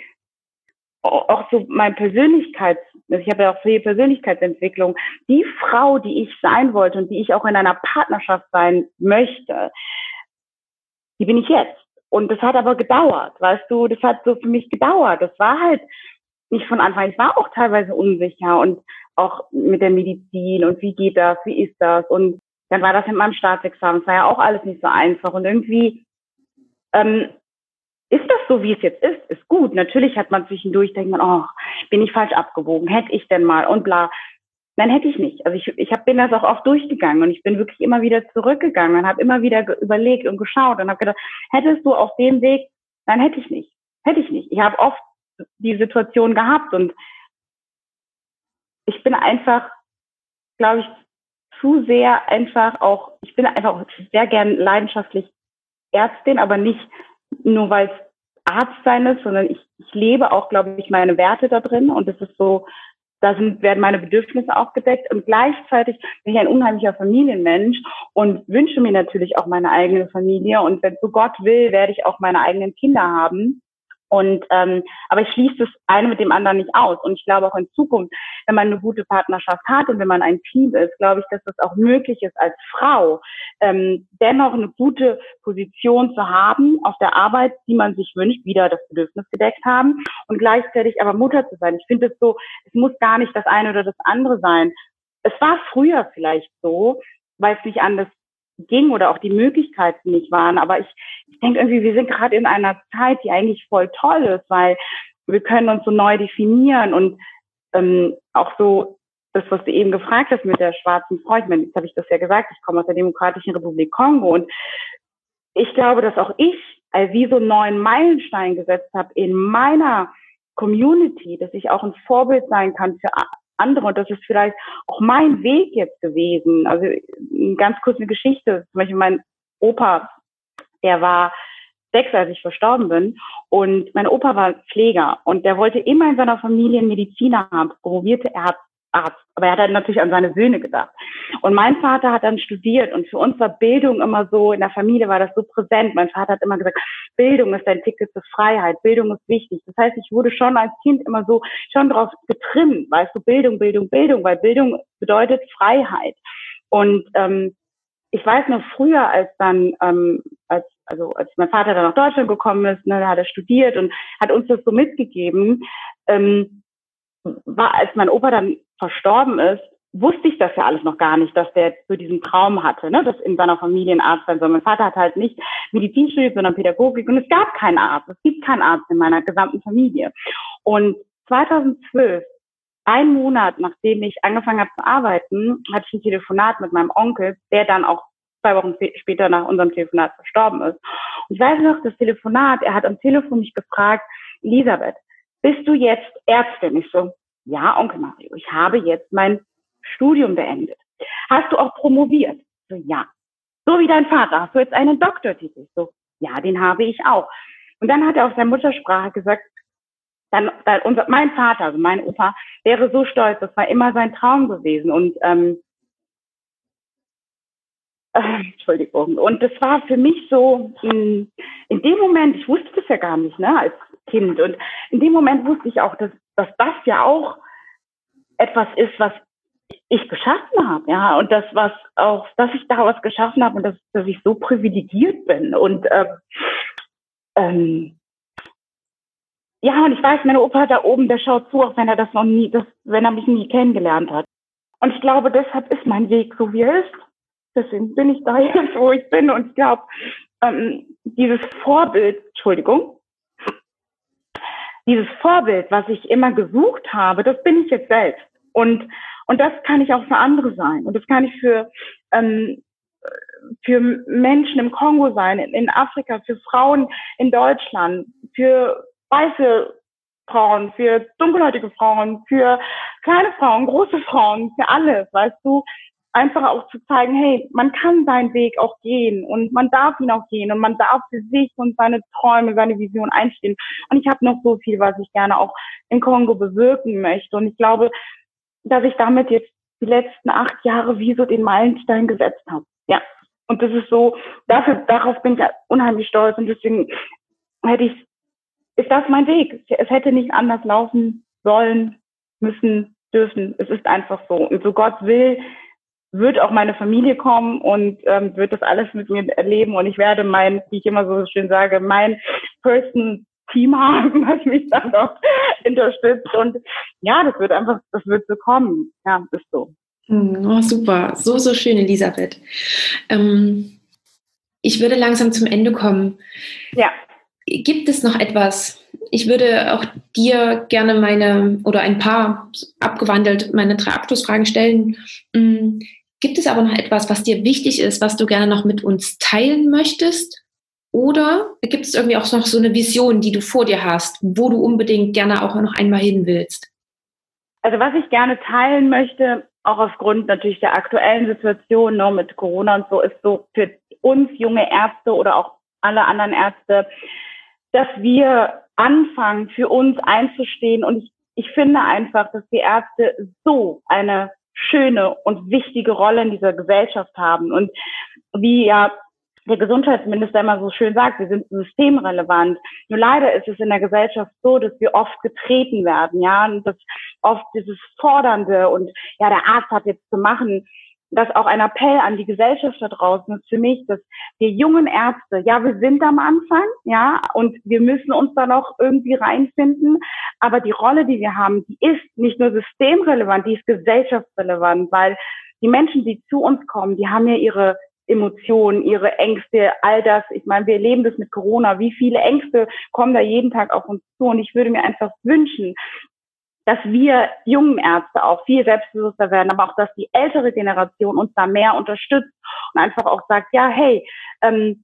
auch so mein Persönlichkeits, also ich habe ja auch viel Persönlichkeitsentwicklung, die Frau, die ich sein wollte und die ich auch in einer Partnerschaft sein möchte, die bin ich jetzt. Und das hat aber gedauert, weißt du, das hat so für mich gedauert. Das war halt nicht von Anfang. Ich war auch teilweise unsicher und auch mit der Medizin und wie geht das, wie ist das und dann war das mit meinem Staatsexamen. Es war ja auch alles nicht so einfach und irgendwie ähm, ist das so, wie es jetzt ist? Ist gut. Natürlich hat man zwischendurch, denkt man, oh, bin ich falsch abgewogen? Hätte ich denn mal? Und bla. Nein, hätte ich nicht. Also ich, ich hab, bin das auch oft durchgegangen und ich bin wirklich immer wieder zurückgegangen und habe immer wieder überlegt und geschaut und habe gedacht, hättest du auf dem Weg, nein, hätte ich nicht. Hätte ich nicht. Ich habe oft die Situation gehabt. Und ich bin einfach, glaube ich, zu sehr einfach auch, ich bin einfach sehr gern leidenschaftlich Ärztin, aber nicht nur weil es Arzt sein ist, sondern ich, ich lebe auch, glaube ich, meine Werte da drin. Und es ist so, da sind, werden meine Bedürfnisse auch gedeckt. Und gleichzeitig bin ich ein unheimlicher Familienmensch und wünsche mir natürlich auch meine eigene Familie. Und wenn so Gott will, werde ich auch meine eigenen Kinder haben. Und ähm, aber ich schließe das eine mit dem anderen nicht aus. Und ich glaube auch in Zukunft, wenn man eine gute Partnerschaft hat und wenn man ein Team ist, glaube ich, dass das auch möglich ist als Frau, ähm, dennoch eine gute Position zu haben auf der Arbeit, die man sich wünscht, wieder das Bedürfnis gedeckt haben und gleichzeitig aber Mutter zu sein. Ich finde es so, es muss gar nicht das eine oder das andere sein. Es war früher vielleicht so, weil es nicht anders ging oder auch die Möglichkeiten nicht waren. Aber ich, ich denke irgendwie, wir sind gerade in einer Zeit, die eigentlich voll toll ist, weil wir können uns so neu definieren und ähm, auch so das, was du eben gefragt hast mit der schwarzen Frau, ich meine, jetzt habe ich das ja gesagt, ich komme aus der Demokratischen Republik Kongo und ich glaube, dass auch ich also wie so einen neuen Meilenstein gesetzt habe in meiner Community, dass ich auch ein Vorbild sein kann für andere. Und das ist vielleicht auch mein Weg jetzt gewesen. Also ganz kurz eine Geschichte. Zum Beispiel mein Opa, der war sechs, als ich verstorben bin. Und mein Opa war Pfleger und der wollte immer in seiner Familie Mediziner haben, promovierte Ärzte. Arzt. Aber er hat dann natürlich an seine Söhne gedacht. Und mein Vater hat dann studiert und für uns war Bildung immer so, in der Familie war das so präsent. Mein Vater hat immer gesagt, Bildung ist ein Ticket zur Freiheit, Bildung ist wichtig. Das heißt, ich wurde schon als Kind immer so schon drauf getrimmt, weißt du, Bildung, Bildung, Bildung, weil Bildung bedeutet Freiheit. Und ähm, ich weiß noch früher, als dann, ähm, als, also als mein Vater dann nach Deutschland gekommen ist, ne, da hat er studiert und hat uns das so mitgegeben. Ähm, war, als mein Opa dann verstorben ist, wusste ich das ja alles noch gar nicht, dass der so diesen Traum hatte, ne, dass in seiner Familie ein Arzt sein soll. Mein Vater hat halt nicht Medizin studiert, sondern Pädagogik und es gab keinen Arzt. Es gibt keinen Arzt in meiner gesamten Familie. Und 2012, ein Monat nachdem ich angefangen habe zu arbeiten, hatte ich ein Telefonat mit meinem Onkel, der dann auch zwei Wochen später nach unserem Telefonat verstorben ist. Und ich weiß noch, das Telefonat, er hat am Telefon mich gefragt, Elisabeth, bist du jetzt Ärztin? Ich so, ja, Onkel Mario, ich habe jetzt mein Studium beendet. Hast du auch promoviert? So, ja. So wie dein Vater, hast du jetzt einen Doktortitel? So, ja, den habe ich auch. Und dann hat er auf seiner Muttersprache gesagt, dann, dann unser, mein Vater, also mein Opa, wäre so stolz, das war immer sein Traum gewesen. Und ähm, äh, Entschuldigung. Und das war für mich so in, in dem Moment, ich wusste das ja gar nicht, ne, als Kind. Und in dem Moment wusste ich auch, dass, dass das ja auch etwas ist, was ich geschaffen habe, ja, und das, was auch, dass ich daraus geschaffen habe und dass, dass ich so privilegiert bin und ähm, ähm, ja, und ich weiß, mein Opa da oben, der schaut zu, auch wenn er das noch nie, das, wenn er mich nie kennengelernt hat. Und ich glaube, deshalb ist mein Weg so, wie er ist. Deswegen bin ich da jetzt, wo ich bin. Und ich glaube, ähm, dieses Vorbild, Entschuldigung, dieses Vorbild, was ich immer gesucht habe, das bin ich jetzt selbst. Und, und das kann ich auch für andere sein. Und das kann ich für, ähm, für Menschen im Kongo sein, in, in Afrika, für Frauen in Deutschland, für weiße Frauen, für dunkelhäutige Frauen, für kleine Frauen, große Frauen, für alles, weißt du, einfach auch zu zeigen, hey, man kann seinen Weg auch gehen und man darf ihn auch gehen und man darf für sich und seine Träume, seine Vision einstehen. Und ich habe noch so viel, was ich gerne auch in Kongo bewirken möchte. Und ich glaube, dass ich damit jetzt die letzten acht Jahre wie so den Meilenstein gesetzt habe. Ja. Und das ist so, dafür, darauf bin ich unheimlich stolz und deswegen hätte ich ist das mein Weg. Es hätte nicht anders laufen sollen, müssen, dürfen. Es ist einfach so. Und so Gott will, wird auch meine Familie kommen und ähm, wird das alles mit mir erleben. Und ich werde mein, wie ich immer so schön sage, mein Person Team haben, was mich dann noch unterstützt. Und ja, das wird einfach, das wird so kommen. Ja, ist so. Hm, oh, super, so, so schön, Elisabeth. Ähm, ich würde langsam zum Ende kommen. Ja. Gibt es noch etwas? Ich würde auch dir gerne meine oder ein paar abgewandelt meine drei Abschlussfragen stellen. Mm, gibt es aber noch etwas, was dir wichtig ist, was du gerne noch mit uns teilen möchtest? Oder gibt es irgendwie auch noch so eine Vision, die du vor dir hast, wo du unbedingt gerne auch noch einmal hin willst? Also was ich gerne teilen möchte, auch aufgrund natürlich der aktuellen Situation ne, mit Corona und so, ist so für uns junge Ärzte oder auch alle anderen Ärzte, dass wir anfangen, für uns einzustehen. Und ich, ich finde einfach, dass die Ärzte so eine schöne und wichtige Rolle in dieser Gesellschaft haben. Und wie ja der Gesundheitsminister immer so schön sagt, wir sind systemrelevant. Nur leider ist es in der Gesellschaft so, dass wir oft getreten werden, ja, und dass oft dieses Fordernde und ja, der Arzt hat jetzt zu machen, das auch ein Appell an die Gesellschaft da draußen ist für mich, dass wir jungen Ärzte, ja, wir sind am Anfang, ja, und wir müssen uns da noch irgendwie reinfinden, aber die Rolle, die wir haben, die ist nicht nur systemrelevant, die ist gesellschaftsrelevant, weil die Menschen, die zu uns kommen, die haben ja ihre Emotionen, ihre Ängste, all das. Ich meine, wir erleben das mit Corona. Wie viele Ängste kommen da jeden Tag auf uns zu? Und ich würde mir einfach wünschen, dass wir jungen Ärzte auch viel selbstbewusster werden, aber auch, dass die ältere Generation uns da mehr unterstützt und einfach auch sagt, ja, hey, ähm,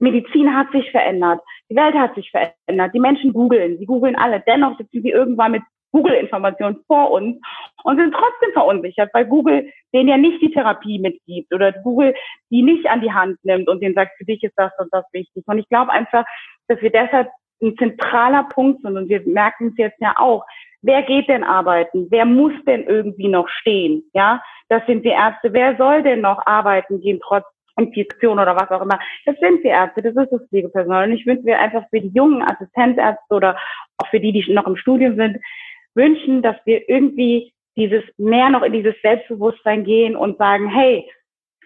Medizin hat sich verändert, die Welt hat sich verändert, die Menschen googeln, sie googeln alle, dennoch sitzen sie irgendwann mit Google-Informationen vor uns und sind trotzdem verunsichert, weil Google denen ja nicht die Therapie mitgibt oder Google die nicht an die Hand nimmt und denen sagt, für dich ist das und das wichtig. Und ich glaube einfach, dass wir deshalb ein zentraler Punkt sind und wir merken es jetzt ja auch, Wer geht denn arbeiten? Wer muss denn irgendwie noch stehen? Ja, das sind die Ärzte. Wer soll denn noch arbeiten gehen trotz Infektion oder was auch immer? Das sind die Ärzte, das ist das Pflegepersonal. Und ich wünsche mir einfach für die jungen Assistenzärzte oder auch für die, die noch im Studium sind, wünschen, dass wir irgendwie dieses mehr noch in dieses Selbstbewusstsein gehen und sagen, hey,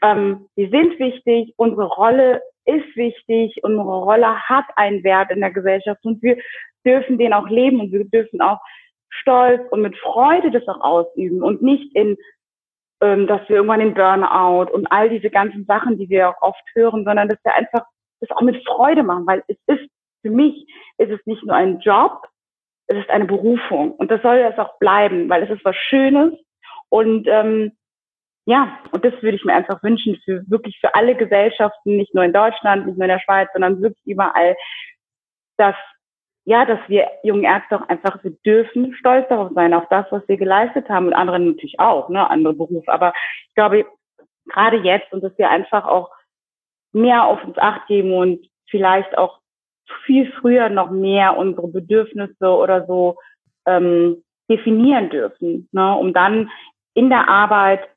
ähm, wir sind wichtig, unsere Rolle ist wichtig, unsere Rolle hat einen Wert in der Gesellschaft und wir dürfen den auch leben und wir dürfen auch stolz und mit Freude das auch ausüben und nicht in, ähm, dass wir irgendwann den Burnout und all diese ganzen Sachen, die wir auch oft hören, sondern dass wir einfach das auch mit Freude machen, weil es ist, für mich ist es nicht nur ein Job, es ist eine Berufung und das soll es auch bleiben, weil es ist was Schönes und ähm, ja, und das würde ich mir einfach wünschen für wirklich für alle Gesellschaften, nicht nur in Deutschland, nicht nur in der Schweiz, sondern wirklich überall, dass ja, dass wir jungen Ärzte auch einfach, wir dürfen stolz darauf sein, auf das, was wir geleistet haben und andere natürlich auch, ne, andere Berufe. Aber ich glaube, gerade jetzt und dass wir einfach auch mehr auf uns acht geben und vielleicht auch viel früher noch mehr unsere Bedürfnisse oder so ähm, definieren dürfen, ne, um dann in der Arbeit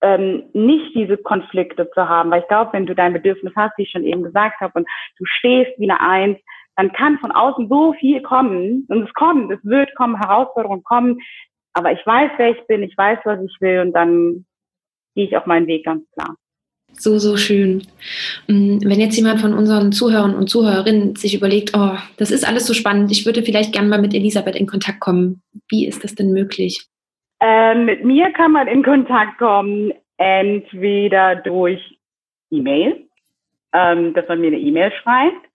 ähm, nicht diese Konflikte zu haben. Weil ich glaube, wenn du dein Bedürfnis hast, wie ich schon eben gesagt habe, und du stehst wie eine Eins, dann kann von außen so viel kommen und es kommt, es wird kommen, Herausforderungen kommen, aber ich weiß, wer ich bin, ich weiß, was ich will und dann gehe ich auf meinen Weg ganz klar. So, so schön. Mm, wenn jetzt jemand von unseren Zuhörern und Zuhörerinnen sich überlegt, oh, das ist alles so spannend, ich würde vielleicht gerne mal mit Elisabeth in Kontakt kommen. Wie ist das denn möglich? Ähm, mit mir kann man in Kontakt kommen, entweder durch E-Mail, ähm, dass man mir eine E-Mail schreibt.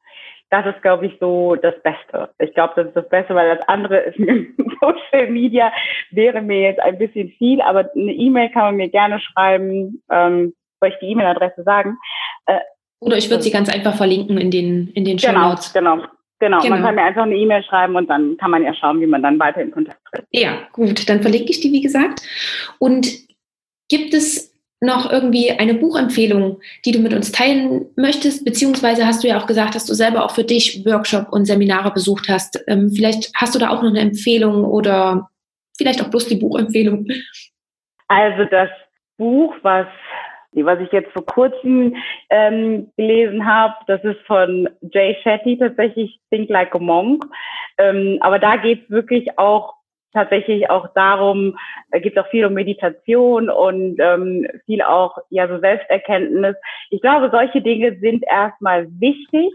Das ist, glaube ich, so das Beste. Ich glaube, das ist das Beste, weil das andere ist mir Social Media wäre mir jetzt ein bisschen viel, aber eine E-Mail kann man mir gerne schreiben. Ähm, soll ich die E-Mail-Adresse sagen? Äh, Oder ich würde sie ganz einfach verlinken in den, in den Show genau, Notes. Genau, genau. Genau, genau, man kann mir einfach eine E-Mail schreiben und dann kann man ja schauen, wie man dann weiter in Kontakt tritt. Ja, gut, dann verlinke ich die, wie gesagt. Und gibt es noch irgendwie eine Buchempfehlung, die du mit uns teilen möchtest? Beziehungsweise hast du ja auch gesagt, dass du selber auch für dich Workshop und Seminare besucht hast. Ähm, vielleicht hast du da auch noch eine Empfehlung oder vielleicht auch bloß die Buchempfehlung. Also das Buch, was was ich jetzt vor kurzem ähm, gelesen habe, das ist von Jay Shetty tatsächlich Think Like a Monk. Ähm, aber da geht es wirklich auch tatsächlich auch darum, da geht auch viel um Meditation und ähm, viel auch ja so Selbsterkenntnis. Ich glaube, solche Dinge sind erstmal wichtig,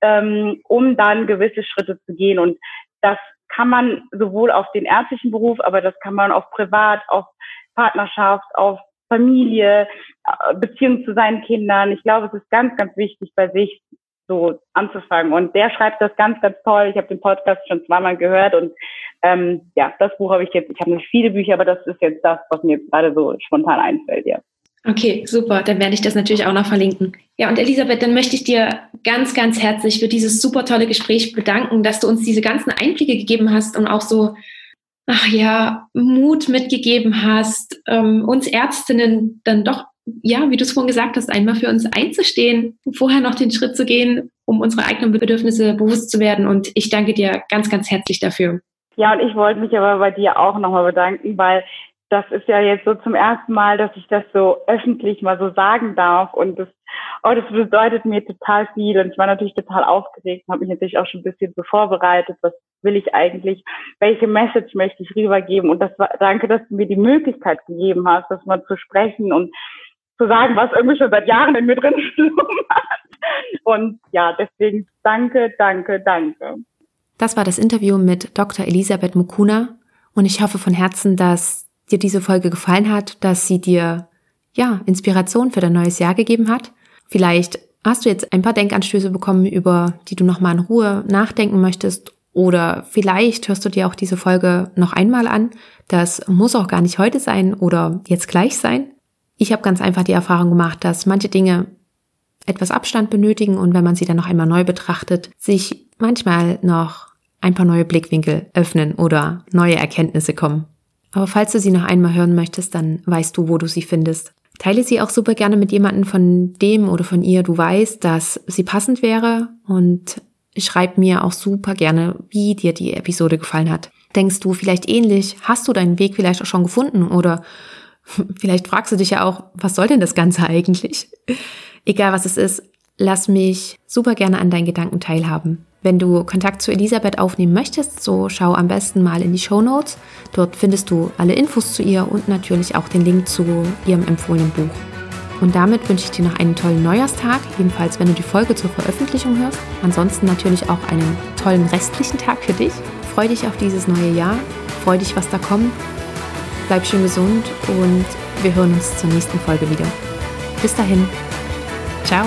ähm, um dann gewisse Schritte zu gehen. Und das kann man sowohl auf den ärztlichen Beruf, aber das kann man auf privat, auf Partnerschaft, auf Familie, äh, Beziehung zu seinen Kindern. Ich glaube, es ist ganz, ganz wichtig, bei sich so anzufangen. Und der schreibt das ganz, ganz toll. Ich habe den Podcast schon zweimal gehört und ähm, ja, das Buch habe ich jetzt, ich habe nicht viele Bücher, aber das ist jetzt das, was mir gerade so spontan einfällt, ja. Okay, super. Dann werde ich das natürlich auch noch verlinken. Ja, und Elisabeth, dann möchte ich dir ganz, ganz herzlich für dieses super tolle Gespräch bedanken, dass du uns diese ganzen Einblicke gegeben hast und auch so ach ja, Mut mitgegeben hast, ähm, uns Ärztinnen dann doch, ja, wie du es vorhin gesagt hast, einmal für uns einzustehen, vorher noch den Schritt zu gehen, um unsere eigenen Bedürfnisse bewusst zu werden. Und ich danke dir ganz, ganz herzlich dafür. Ja, und ich wollte mich aber bei dir auch nochmal bedanken, weil das ist ja jetzt so zum ersten Mal, dass ich das so öffentlich mal so sagen darf. Und das, oh, das bedeutet mir total viel. Und ich war natürlich total aufgeregt und habe mich natürlich auch schon ein bisschen so vorbereitet. Was will ich eigentlich? Welche Message möchte ich rübergeben? Und das war, danke, dass du mir die Möglichkeit gegeben hast, das mal zu sprechen und zu sagen, was irgendwie schon seit Jahren in mir drin hat. Und ja, deswegen danke, danke, danke. Das war das Interview mit Dr. Elisabeth Mukuna. Und ich hoffe von Herzen, dass dir diese Folge gefallen hat, dass sie dir, ja, Inspiration für dein neues Jahr gegeben hat. Vielleicht hast du jetzt ein paar Denkanstöße bekommen, über die du nochmal in Ruhe nachdenken möchtest. Oder vielleicht hörst du dir auch diese Folge noch einmal an. Das muss auch gar nicht heute sein oder jetzt gleich sein. Ich habe ganz einfach die Erfahrung gemacht, dass manche Dinge etwas Abstand benötigen und wenn man sie dann noch einmal neu betrachtet, sich manchmal noch ein paar neue Blickwinkel öffnen oder neue Erkenntnisse kommen. Aber falls du sie noch einmal hören möchtest, dann weißt du, wo du sie findest. Teile sie auch super gerne mit jemandem, von dem oder von ihr du weißt, dass sie passend wäre und schreib mir auch super gerne, wie dir die Episode gefallen hat. Denkst du vielleicht ähnlich? Hast du deinen Weg vielleicht auch schon gefunden oder vielleicht fragst du dich ja auch, was soll denn das Ganze eigentlich? Egal was es ist, lass mich super gerne an deinen Gedanken teilhaben. Wenn du Kontakt zu Elisabeth aufnehmen möchtest, so schau am besten mal in die Show Notes. Dort findest du alle Infos zu ihr und natürlich auch den Link zu ihrem empfohlenen Buch. Und damit wünsche ich dir noch einen tollen Neujahrstag, jedenfalls wenn du die Folge zur Veröffentlichung hörst. Ansonsten natürlich auch einen tollen restlichen Tag für dich. Freu dich auf dieses neue Jahr, freu dich, was da kommt. Bleib schön gesund und wir hören uns zur nächsten Folge wieder. Bis dahin. Ciao.